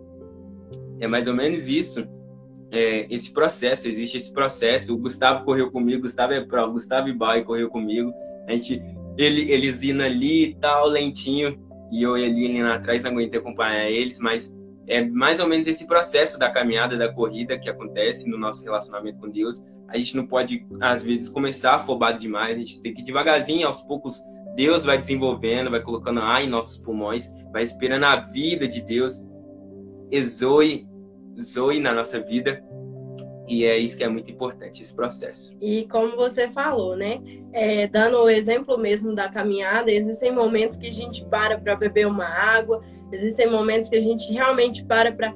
é mais ou menos isso. É, esse processo, existe esse processo. O Gustavo correu comigo, Gustavo é prova, Gustavo Ibai correu comigo. A gente, ele, eles indo ali e tal, lentinho e eu e a Lilian atrás não aguentei acompanhar eles, mas é mais ou menos esse processo da caminhada, da corrida que acontece no nosso relacionamento com Deus. A gente não pode, às vezes, começar afobado demais, a gente tem que devagarzinho, aos poucos, Deus vai desenvolvendo, vai colocando ar em nossos pulmões, vai esperando a vida de Deus, exoe, zoe na nossa vida, e é isso que é muito importante, esse processo. E como você falou, né? É, dando o exemplo mesmo da caminhada, existem momentos que a gente para para beber uma água, existem momentos que a gente realmente para para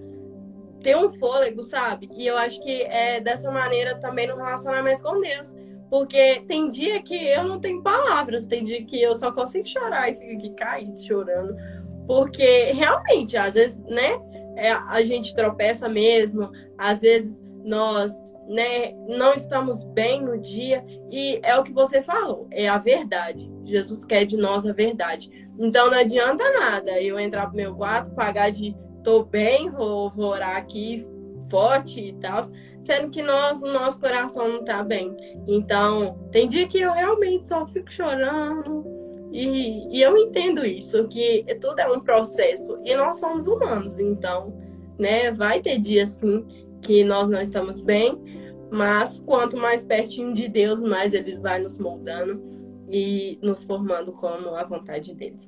ter um fôlego, sabe? E eu acho que é dessa maneira também no relacionamento com Deus. Porque tem dia que eu não tenho palavras, tem dia que eu só consigo chorar e fico aqui caído chorando. Porque realmente, às vezes, né? É, a gente tropeça mesmo, às vezes nós né, não estamos bem no dia e é o que você falou, é a verdade. Jesus quer de nós a verdade. Então não adianta nada eu entrar pro meu quarto, pagar de tô bem, vou, vou orar aqui forte e tal, sendo que nós, o nosso coração não tá bem. Então, tem dia que eu realmente só fico chorando. E, e eu entendo isso, que tudo é um processo. E nós somos humanos, então, né, vai ter dia sim que nós não estamos bem, mas quanto mais pertinho de Deus, mais Ele vai nos moldando e nos formando como a vontade dele.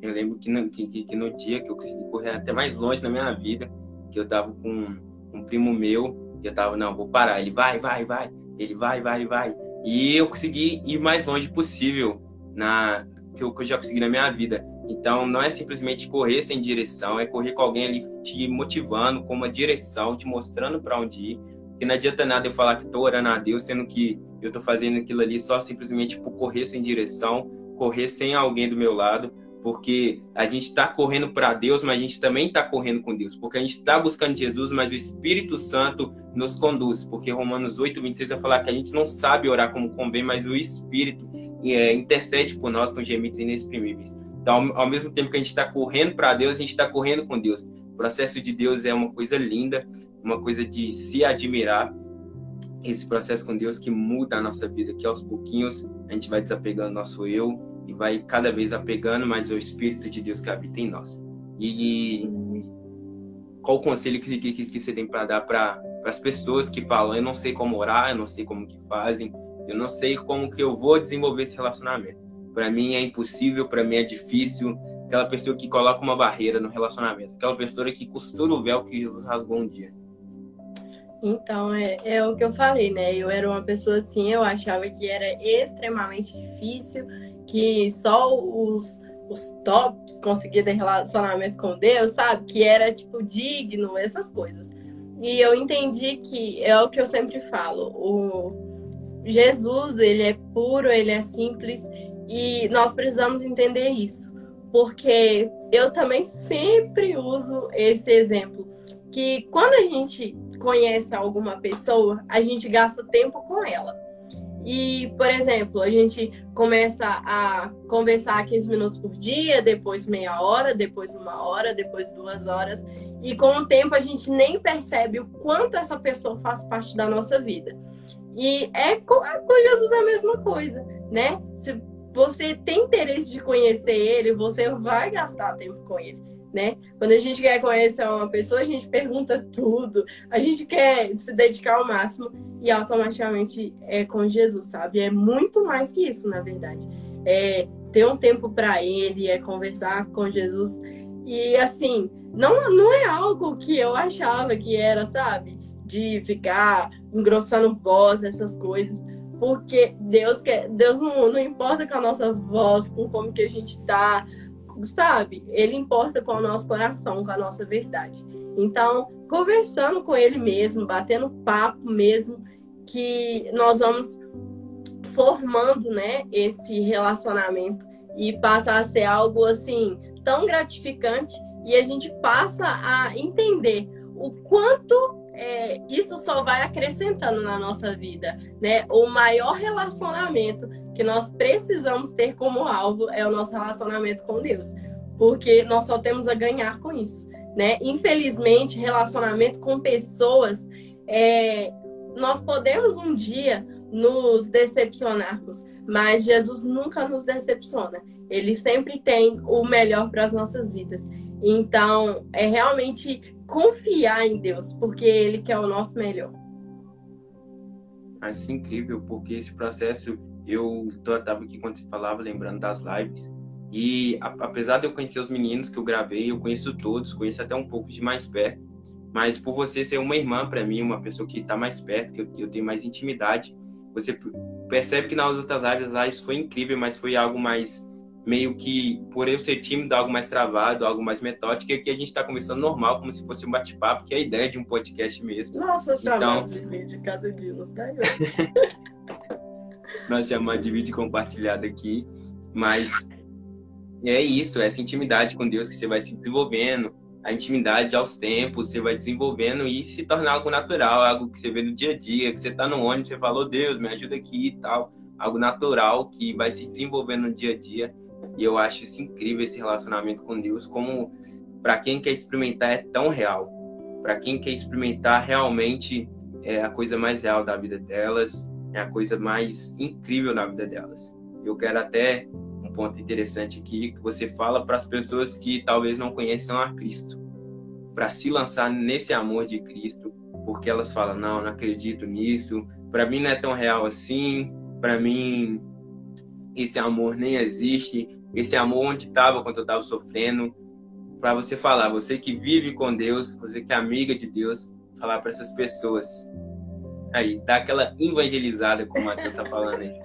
Eu lembro que no, que, que no dia que eu consegui correr até mais longe na minha vida, que eu tava com um primo meu, e eu tava, não, vou parar. Ele vai, vai, vai. Ele vai, vai, vai. E eu consegui ir mais longe possível na que eu, que eu já consegui na minha vida. Então, não é simplesmente correr sem direção, é correr com alguém ali te motivando, com uma direção, te mostrando para onde ir. Porque não adianta nada eu falar que estou orando a Deus, sendo que eu estou fazendo aquilo ali só simplesmente por correr sem direção, correr sem alguém do meu lado, porque a gente está correndo para Deus, mas a gente também está correndo com Deus, porque a gente está buscando Jesus, mas o Espírito Santo nos conduz, porque Romanos 8, 26 vai falar que a gente não sabe orar como convém, mas o Espírito é, intercede por nós com gemidos inexprimíveis. Então, ao mesmo tempo que a gente está correndo para Deus, a gente está correndo com Deus. O processo de Deus é uma coisa linda, uma coisa de se admirar. Esse processo com Deus que muda a nossa vida, que aos pouquinhos a gente vai desapegando nosso eu e vai cada vez apegando mais ao Espírito de Deus que habita em nós. E, qual o conselho que, que, que você tem para dar para as pessoas que falam, eu não sei como orar, eu não sei como que fazem, eu não sei como que eu vou desenvolver esse relacionamento para mim é impossível, para mim é difícil. Aquela pessoa que coloca uma barreira no relacionamento, aquela pessoa que costura o véu que Jesus rasgou um dia. Então, é, é o que eu falei, né? Eu era uma pessoa assim, eu achava que era extremamente difícil que só os, os tops conseguiam ter relacionamento com Deus, sabe? Que era, tipo, digno, essas coisas. E eu entendi que é o que eu sempre falo, o Jesus, ele é puro, ele é simples e nós precisamos entender isso. Porque eu também sempre uso esse exemplo, que quando a gente conhece alguma pessoa, a gente gasta tempo com ela. E, por exemplo, a gente começa a conversar 15 minutos por dia, depois meia hora, depois uma hora, depois duas horas. E com o tempo a gente nem percebe o quanto essa pessoa faz parte da nossa vida. E é com, é com Jesus a mesma coisa, né? Se você tem interesse de conhecer ele, você vai gastar tempo com ele né? Quando a gente quer conhecer uma pessoa, a gente pergunta tudo, a gente quer se dedicar ao máximo e automaticamente é com Jesus, sabe? É muito mais que isso, na verdade. É ter um tempo para ele, é conversar com Jesus. E assim, não, não é algo que eu achava que era, sabe? De ficar engrossando voz, essas coisas. Porque Deus quer, Deus não, não importa com a nossa voz, com como que a gente tá, sabe? Ele importa com o nosso coração, com a nossa verdade. Então, conversando com ele mesmo, batendo papo mesmo, que nós vamos formando, né, esse relacionamento e passa a ser algo assim tão gratificante e a gente passa a entender o quanto é, isso só vai acrescentando na nossa vida, né? O maior relacionamento que nós precisamos ter como alvo é o nosso relacionamento com Deus, porque nós só temos a ganhar com isso, né? Infelizmente, relacionamento com pessoas, é, nós podemos um dia nos decepcionarmos, mas Jesus nunca nos decepciona. Ele sempre tem o melhor para as nossas vidas. Então, é realmente confiar em Deus, porque Ele quer o nosso melhor. Acho incrível, porque esse processo eu estava aqui quando você falava, lembrando das lives. E a, apesar de eu conhecer os meninos que eu gravei, eu conheço todos, conheço até um pouco de mais perto. Mas por você ser uma irmã para mim, uma pessoa que está mais perto, que eu, eu, tenho mais intimidade, você percebe que nas outras lives lá isso foi incrível, mas foi algo mais meio que por eu ser tímido, algo mais travado, algo mais metódico, e aqui a gente está conversando normal, como se fosse um bate-papo, que é a ideia de um podcast mesmo. Nossa, então... de vídeo cada dia, não está nós chamamos de vídeo compartilhado aqui, mas é isso, é essa intimidade com Deus que você vai se desenvolvendo, a intimidade aos tempos, você vai desenvolvendo e se tornar algo natural, algo que você vê no dia a dia, que você está no ônibus, você falou, Deus, me ajuda aqui e tal, algo natural que vai se desenvolvendo no dia a dia. E eu acho isso incrível, esse relacionamento com Deus, como para quem quer experimentar é tão real. Para quem quer experimentar realmente é a coisa mais real da vida delas, é a coisa mais incrível na vida delas. Eu quero até um ponto interessante aqui que você fala para as pessoas que talvez não conheçam a Cristo, para se lançar nesse amor de Cristo, porque elas falam: "Não, não acredito nisso. Para mim não é tão real assim. Para mim esse amor nem existe. Esse amor onde estava quando eu estava sofrendo." Para você falar, você que vive com Deus, você que é amiga de Deus, falar para essas pessoas Aí, dá aquela evangelizada, como o Matheus tá falando aí.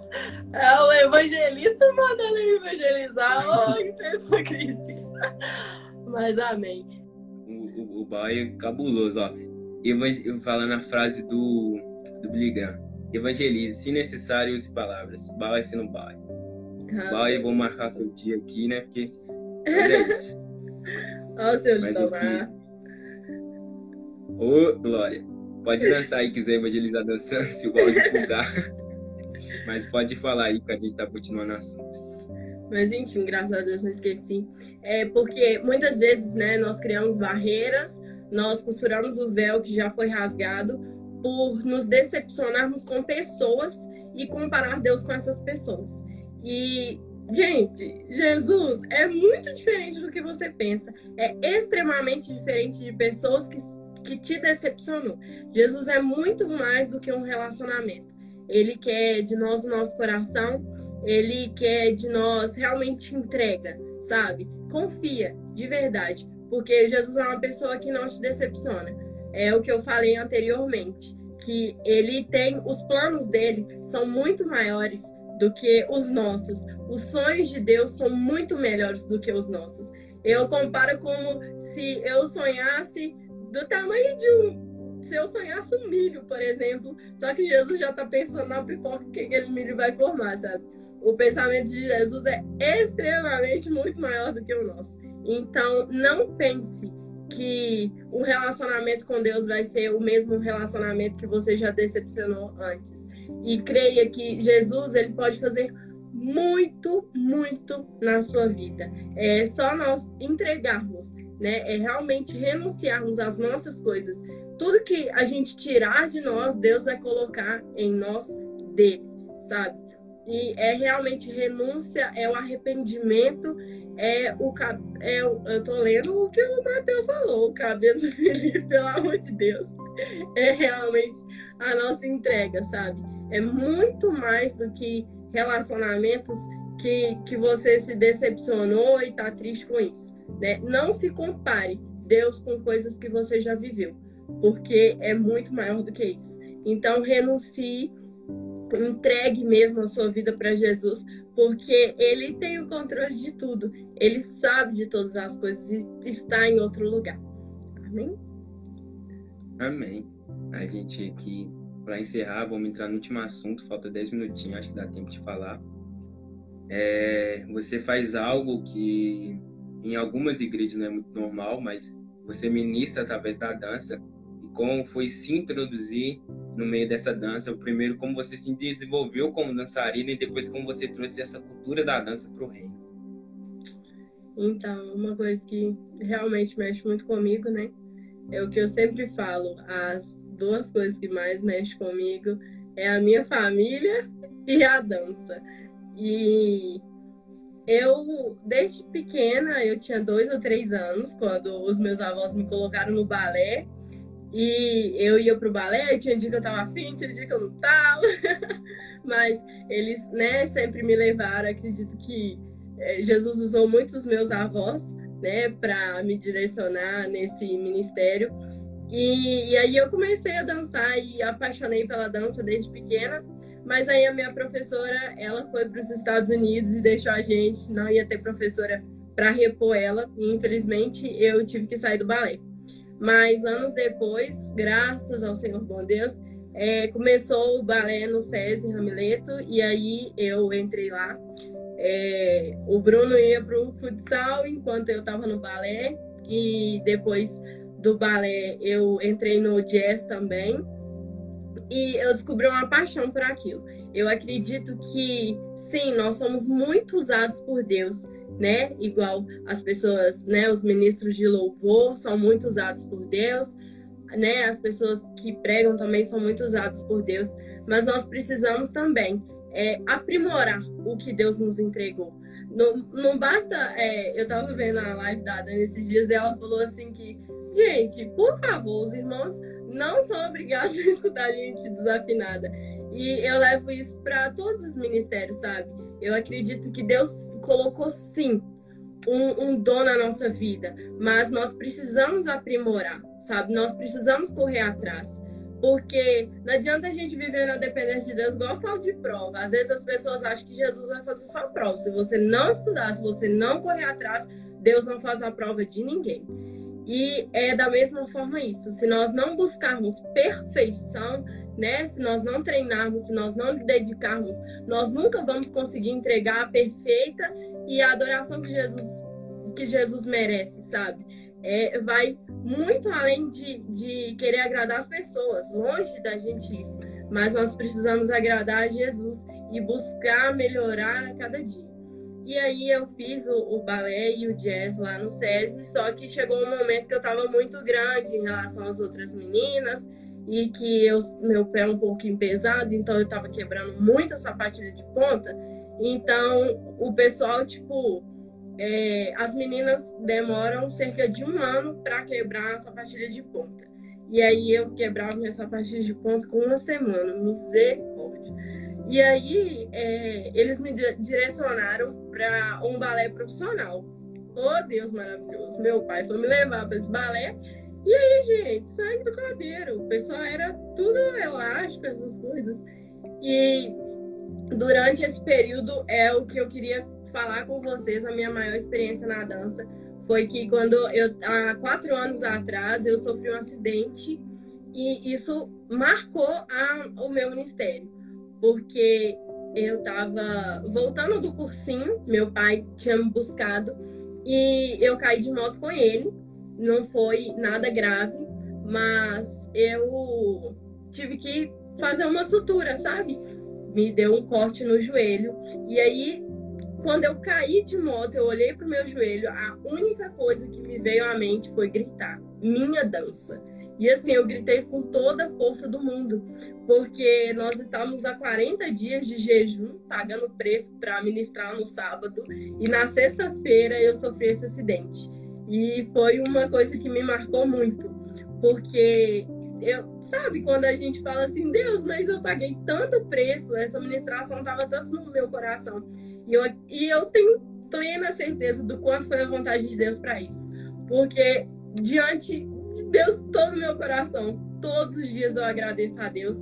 É o evangelista mandando ele evangelizar. Oi, hipocrisia. Mas amém. O, o, o é cabuloso, ó. Evang... Falando a frase do, do Billy Graham. Evangelize, se necessário, use palavras. Vai sendo boy. Boy, vou marcar seu dia aqui, né? Porque é isso. Olha o seu Mas aqui... Ô, Glória. Pode dançar aí, quiser evangelizar dançando, se o Val divulgar. Mas pode falar aí que a gente tá continuando assunto. Mas enfim, graças a Deus não esqueci. É porque muitas vezes, né, nós criamos barreiras, nós costuramos o véu que já foi rasgado por nos decepcionarmos com pessoas e comparar Deus com essas pessoas. E, gente, Jesus é muito diferente do que você pensa. É extremamente diferente de pessoas que que te decepcionou. Jesus é muito mais do que um relacionamento. Ele quer de nós o nosso coração, ele quer de nós realmente entrega, sabe? Confia, de verdade, porque Jesus é uma pessoa que não te decepciona. É o que eu falei anteriormente, que ele tem os planos dele são muito maiores do que os nossos. Os sonhos de Deus são muito melhores do que os nossos. Eu comparo como se eu sonhasse do tamanho de um. Se eu sonhasse um milho, por exemplo, só que Jesus já está pensando na pipoca que aquele milho vai formar, sabe? O pensamento de Jesus é extremamente muito maior do que o nosso. Então, não pense que o relacionamento com Deus vai ser o mesmo relacionamento que você já decepcionou antes. E creia que Jesus ele pode fazer muito, muito na sua vida. É só nós entregarmos, né? É realmente renunciarmos às nossas coisas. Tudo que a gente tirar de nós, Deus vai colocar em nós dele, sabe? E é realmente renúncia, é o arrependimento, é o é eu tô lendo o que o Mateus falou, o cabelo do Felipe, pelo amor de Deus. É realmente a nossa entrega, sabe? É muito mais do que relacionamentos que, que você se decepcionou e tá triste com isso. Né? Não se compare Deus com coisas que você já viveu, porque é muito maior do que isso. Então renuncie, entregue mesmo a sua vida para Jesus, porque Ele tem o controle de tudo. Ele sabe de todas as coisas e está em outro lugar. Amém? Amém. A gente aqui para encerrar, vamos entrar no último assunto, falta 10 minutinhos, acho que dá tempo de falar. É, você faz algo que em algumas igrejas não é muito normal, mas você ministra através da dança. E como foi se introduzir no meio dessa dança? O primeiro, como você se desenvolveu como dançarina e depois como você trouxe essa cultura da dança para o reino. Então, uma coisa que realmente mexe muito comigo, né? É o que eu sempre falo, as duas coisas que mais mexem comigo é a minha família e a dança. E eu, desde pequena, eu tinha dois ou três anos, quando os meus avós me colocaram no balé. E eu ia pro balé, tinha dia que eu tava afim, tinha dia que eu não tava. Mas eles, né, sempre me levaram. Acredito que eh, Jesus usou muito os meus avós, né, para me direcionar nesse ministério. E, e, aí eu comecei a dançar e apaixonei pela dança desde pequena. Mas aí a minha professora, ela foi para os Estados Unidos e deixou a gente, não ia ter professora para repor ela. E infelizmente eu tive que sair do balé. Mas anos depois, graças ao Senhor bom Deus, é, começou o balé no SESI Ramileto e aí eu entrei lá. É, o Bruno ia para o futsal enquanto eu estava no balé e depois do balé, eu entrei no jazz também e eu descobri uma paixão por aquilo. Eu acredito que sim, nós somos muito usados por Deus, né? Igual as pessoas, né? Os ministros de louvor são muito usados por Deus, né? As pessoas que pregam também são muito usados por Deus, mas nós precisamos também é, aprimorar o que Deus nos entregou. Não, não basta. É, eu estava vendo a live da Dani esses dias e ela falou assim que Gente, por favor, os irmãos não são obrigados a escutar gente desafinada. E eu levo isso para todos os ministérios, sabe? Eu acredito que Deus colocou sim um, um dom na nossa vida, mas nós precisamos aprimorar, sabe? Nós precisamos correr atrás. Porque não adianta a gente viver na dependência de Deus, igual eu falo de prova. Às vezes as pessoas acham que Jesus vai fazer só prova. Se você não estudar, se você não correr atrás, Deus não faz a prova de ninguém. E é da mesma forma isso. Se nós não buscarmos perfeição, né? Se nós não treinarmos, se nós não dedicarmos, nós nunca vamos conseguir entregar a perfeita e a adoração que Jesus que Jesus merece, sabe? É, vai muito além de, de querer agradar as pessoas, longe da gente isso. Mas nós precisamos agradar a Jesus e buscar melhorar a cada dia. E aí eu fiz o, o, balé e o jazz lá no SESI, só que chegou um momento que eu estava muito grande em relação às outras meninas e que eu, meu pé é um pouquinho pesado, então eu estava quebrando muita sapatilha de ponta. Então o pessoal, tipo, é, as meninas demoram cerca de um ano para quebrar a sapatilha de ponta. E aí eu quebrava minha sapatilha de ponta com uma semana, misericórdia. E aí é, eles me direcionaram para um balé profissional. Oh, Deus maravilhoso! Meu pai foi me levar para esse balé. E aí, gente, sangue do cordeiro. O pessoal era tudo elástico, essas coisas. E durante esse período é o que eu queria falar com vocês, a minha maior experiência na dança foi que quando eu há quatro anos atrás eu sofri um acidente e isso marcou a, o meu ministério, porque eu estava voltando do cursinho, meu pai tinha me buscado e eu caí de moto com ele. Não foi nada grave, mas eu tive que fazer uma sutura, sabe? Me deu um corte no joelho. E aí, quando eu caí de moto, eu olhei pro meu joelho, a única coisa que me veio à mente foi gritar: minha dança. E assim, eu gritei com toda a força do mundo, porque nós estávamos há 40 dias de jejum, pagando preço para ministrar no sábado, e na sexta-feira eu sofri esse acidente. E foi uma coisa que me marcou muito, porque eu, sabe, quando a gente fala assim, Deus, mas eu paguei tanto preço, essa ministração estava tanto no meu coração. E eu, e eu tenho plena certeza do quanto foi a vontade de Deus para isso. Porque diante de Deus todo o meu coração. Todos os dias eu agradeço a Deus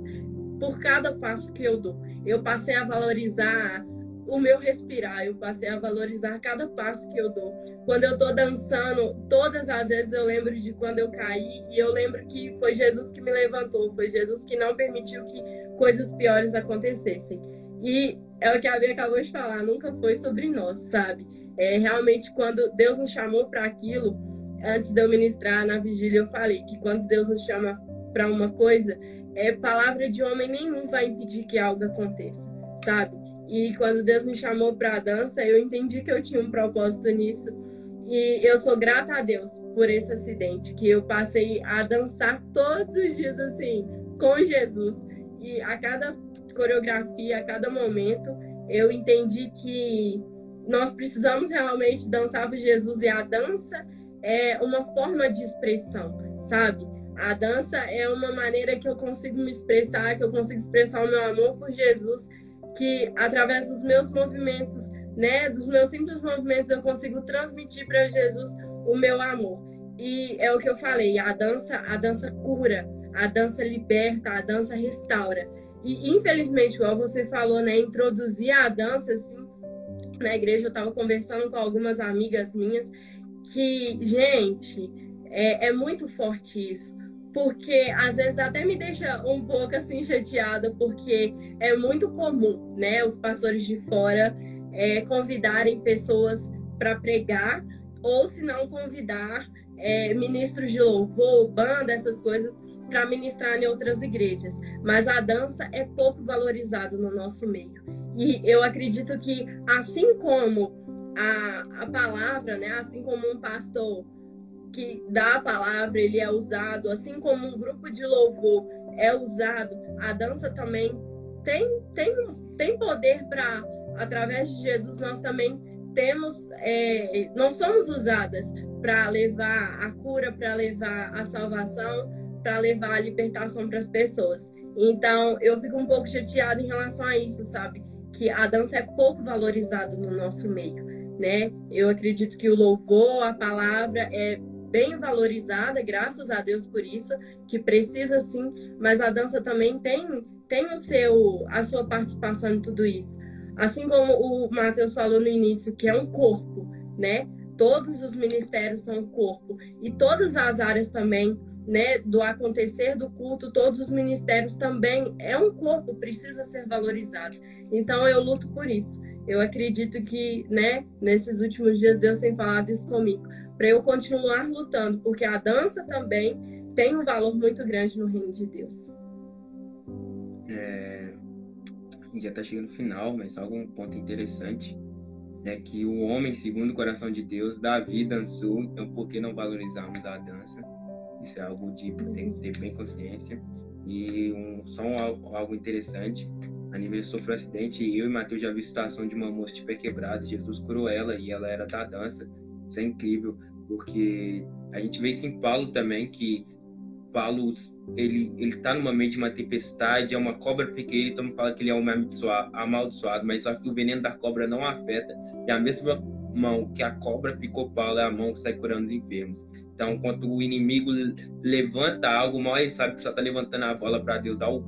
por cada passo que eu dou. Eu passei a valorizar o meu respirar, eu passei a valorizar cada passo que eu dou. Quando eu tô dançando, todas as vezes eu lembro de quando eu caí e eu lembro que foi Jesus que me levantou, foi Jesus que não permitiu que coisas piores acontecessem. E é o que a Bia acabou de falar, nunca foi sobre nós, sabe? É realmente quando Deus nos chamou para aquilo, antes de eu ministrar na vigília, eu falei que quando Deus nos chama para uma coisa, é palavra de homem nenhum vai impedir que algo aconteça, sabe? E quando Deus me chamou para a dança, eu entendi que eu tinha um propósito nisso. E eu sou grata a Deus por esse acidente, que eu passei a dançar todos os dias assim, com Jesus. E a cada coreografia, a cada momento, eu entendi que nós precisamos realmente dançar por Jesus e a dança é uma forma de expressão, sabe? A dança é uma maneira que eu consigo me expressar, que eu consigo expressar o meu amor por Jesus, que através dos meus movimentos, né, dos meus simples movimentos, eu consigo transmitir para Jesus o meu amor. E é o que eu falei, a dança, a dança cura, a dança liberta, a dança restaura. E infelizmente, igual você falou, né, introduzir a dança assim na igreja, eu estava conversando com algumas amigas minhas que, gente, é, é muito forte isso. Porque às vezes até me deixa um pouco assim chateada, porque é muito comum, né, os pastores de fora é, convidarem pessoas para pregar, ou se não convidar é, ministros de louvor, banda, essas coisas, para ministrar em outras igrejas. Mas a dança é pouco valorizada no nosso meio. E eu acredito que, assim como a, a palavra, né? Assim como um pastor que dá a palavra, ele é usado, assim como um grupo de louvor é usado, a dança também tem, tem, tem poder para, através de Jesus, nós também temos, é, nós somos usadas para levar a cura, para levar a salvação, para levar a libertação para as pessoas. Então, eu fico um pouco chateada em relação a isso, sabe? Que a dança é pouco valorizada no nosso meio né? Eu acredito que o louvor, a palavra é bem valorizada, graças a Deus por isso, que precisa sim, mas a dança também tem tem o seu a sua participação em tudo isso. Assim como o Matheus falou no início, que é um corpo, né? Todos os ministérios são um corpo e todas as áreas também, né, do acontecer do culto, todos os ministérios também é um corpo, precisa ser valorizado. Então eu luto por isso eu acredito que, né, nesses últimos dias Deus tem falado isso comigo, para eu continuar lutando, porque a dança também tem um valor muito grande no reino de Deus. É, a gente já está chegando no final, mas só algum ponto interessante é que o homem, segundo o coração de Deus, Davi dançou, então por que não valorizarmos a dança? Isso é algo de tem que ter bem consciência. E um, só um, algo interessante, a nível sofreu um acidente e eu e Matheus já vi situação de uma moça de pé quebrado. Jesus curou ela e ela era da dança. Isso é incrível, porque a gente vê isso em Paulo também, que Paulo, ele, ele tá numa meio de uma tempestade, é uma cobra pequena, então fala que ele é um amaldiçoado, mas só que o veneno da cobra não afeta. É a mesma mão que a cobra picou Paulo, é a mão que sai curando os enfermos. Então, quando o inimigo levanta algo, mal ele sabe que só está levantando a bola para Deus dar o,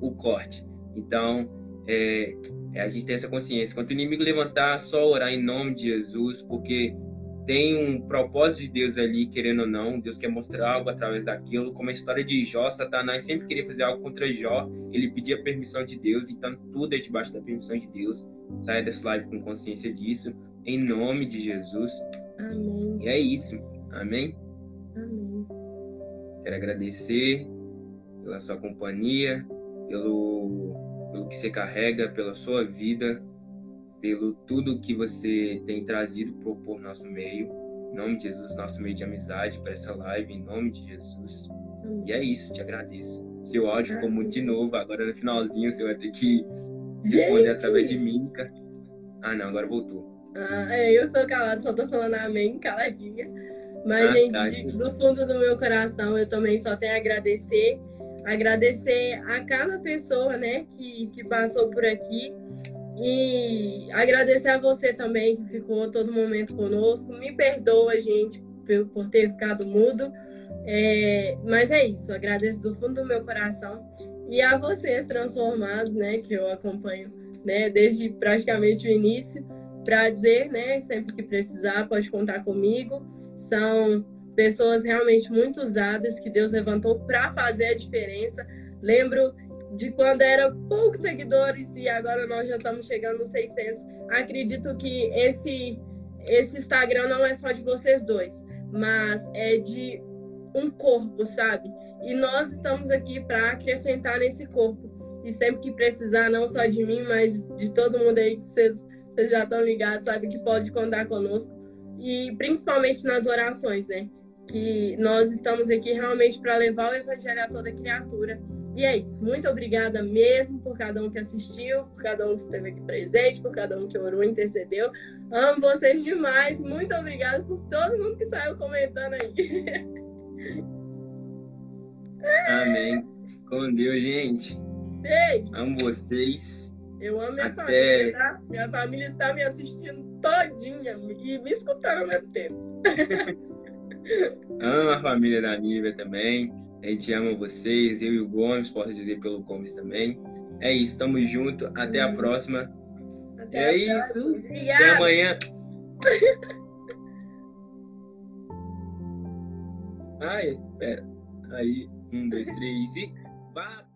o corte. Então, é, é, a gente tem essa consciência. Quando o inimigo levantar, só orar em nome de Jesus, porque tem um propósito de Deus ali, querendo ou não. Deus quer mostrar algo através daquilo. Como a história de Jó, Satanás sempre queria fazer algo contra Jó. Ele pedia permissão de Deus, então tudo é debaixo da permissão de Deus. Saia dessa live com consciência disso. Em nome de Jesus. Amém. E é isso. Amém? Amém. Quero agradecer pela sua companhia, pelo, pelo que você carrega, pela sua vida pelo tudo que você tem trazido por, por nosso meio. Em nome de Jesus, nosso meio de amizade para essa live, em nome de Jesus. E é isso, te agradeço. Seu áudio ficou muito de novo, agora no finalzinho você vai ter que responder Gente. através de mímica. Ah, não, agora voltou. Ah, é, eu sou calado, só tô falando amém, caladinha. Mas, ah, gente, tá, do fundo do meu coração, eu também só tenho a agradecer. Agradecer a cada pessoa, né, que, que passou por aqui e agradecer a você também que ficou todo momento conosco. Me perdoa, gente, por ter ficado mudo. É, mas é isso, agradeço do fundo do meu coração. E a vocês transformados, né, que eu acompanho né, desde praticamente o início, para dizer, né, sempre que precisar, pode contar comigo. São pessoas realmente muito usadas que Deus levantou para fazer a diferença. Lembro de quando era poucos seguidores e agora nós já estamos chegando nos 600. Acredito que esse esse Instagram não é só de vocês dois, mas é de um corpo, sabe? E nós estamos aqui para acrescentar nesse corpo. E sempre que precisar, não só de mim, mas de todo mundo aí que vocês, vocês já estão ligados, sabe que pode contar conosco. E principalmente nas orações, né? Que nós estamos aqui realmente para levar o evangelho a toda criatura e é isso. Muito obrigada mesmo por cada um que assistiu, por cada um que esteve aqui presente, por cada um que orou, intercedeu. Amo vocês demais. Muito obrigada por todo mundo que saiu comentando aí. Amém. Com Deus, gente. Beijo. Amo vocês. Eu amo minha Até... família, tá? Minha família está me assistindo todinha e me escutando ao mesmo tempo. amo a família da Nívia também. A gente ama vocês, eu e o Gomes, posso dizer pelo Gomes também. É isso, tamo junto. Até a próxima. Até é a isso. Próxima. Até amanhã. Ai, pera. Aí, um, dois, três e. Vá!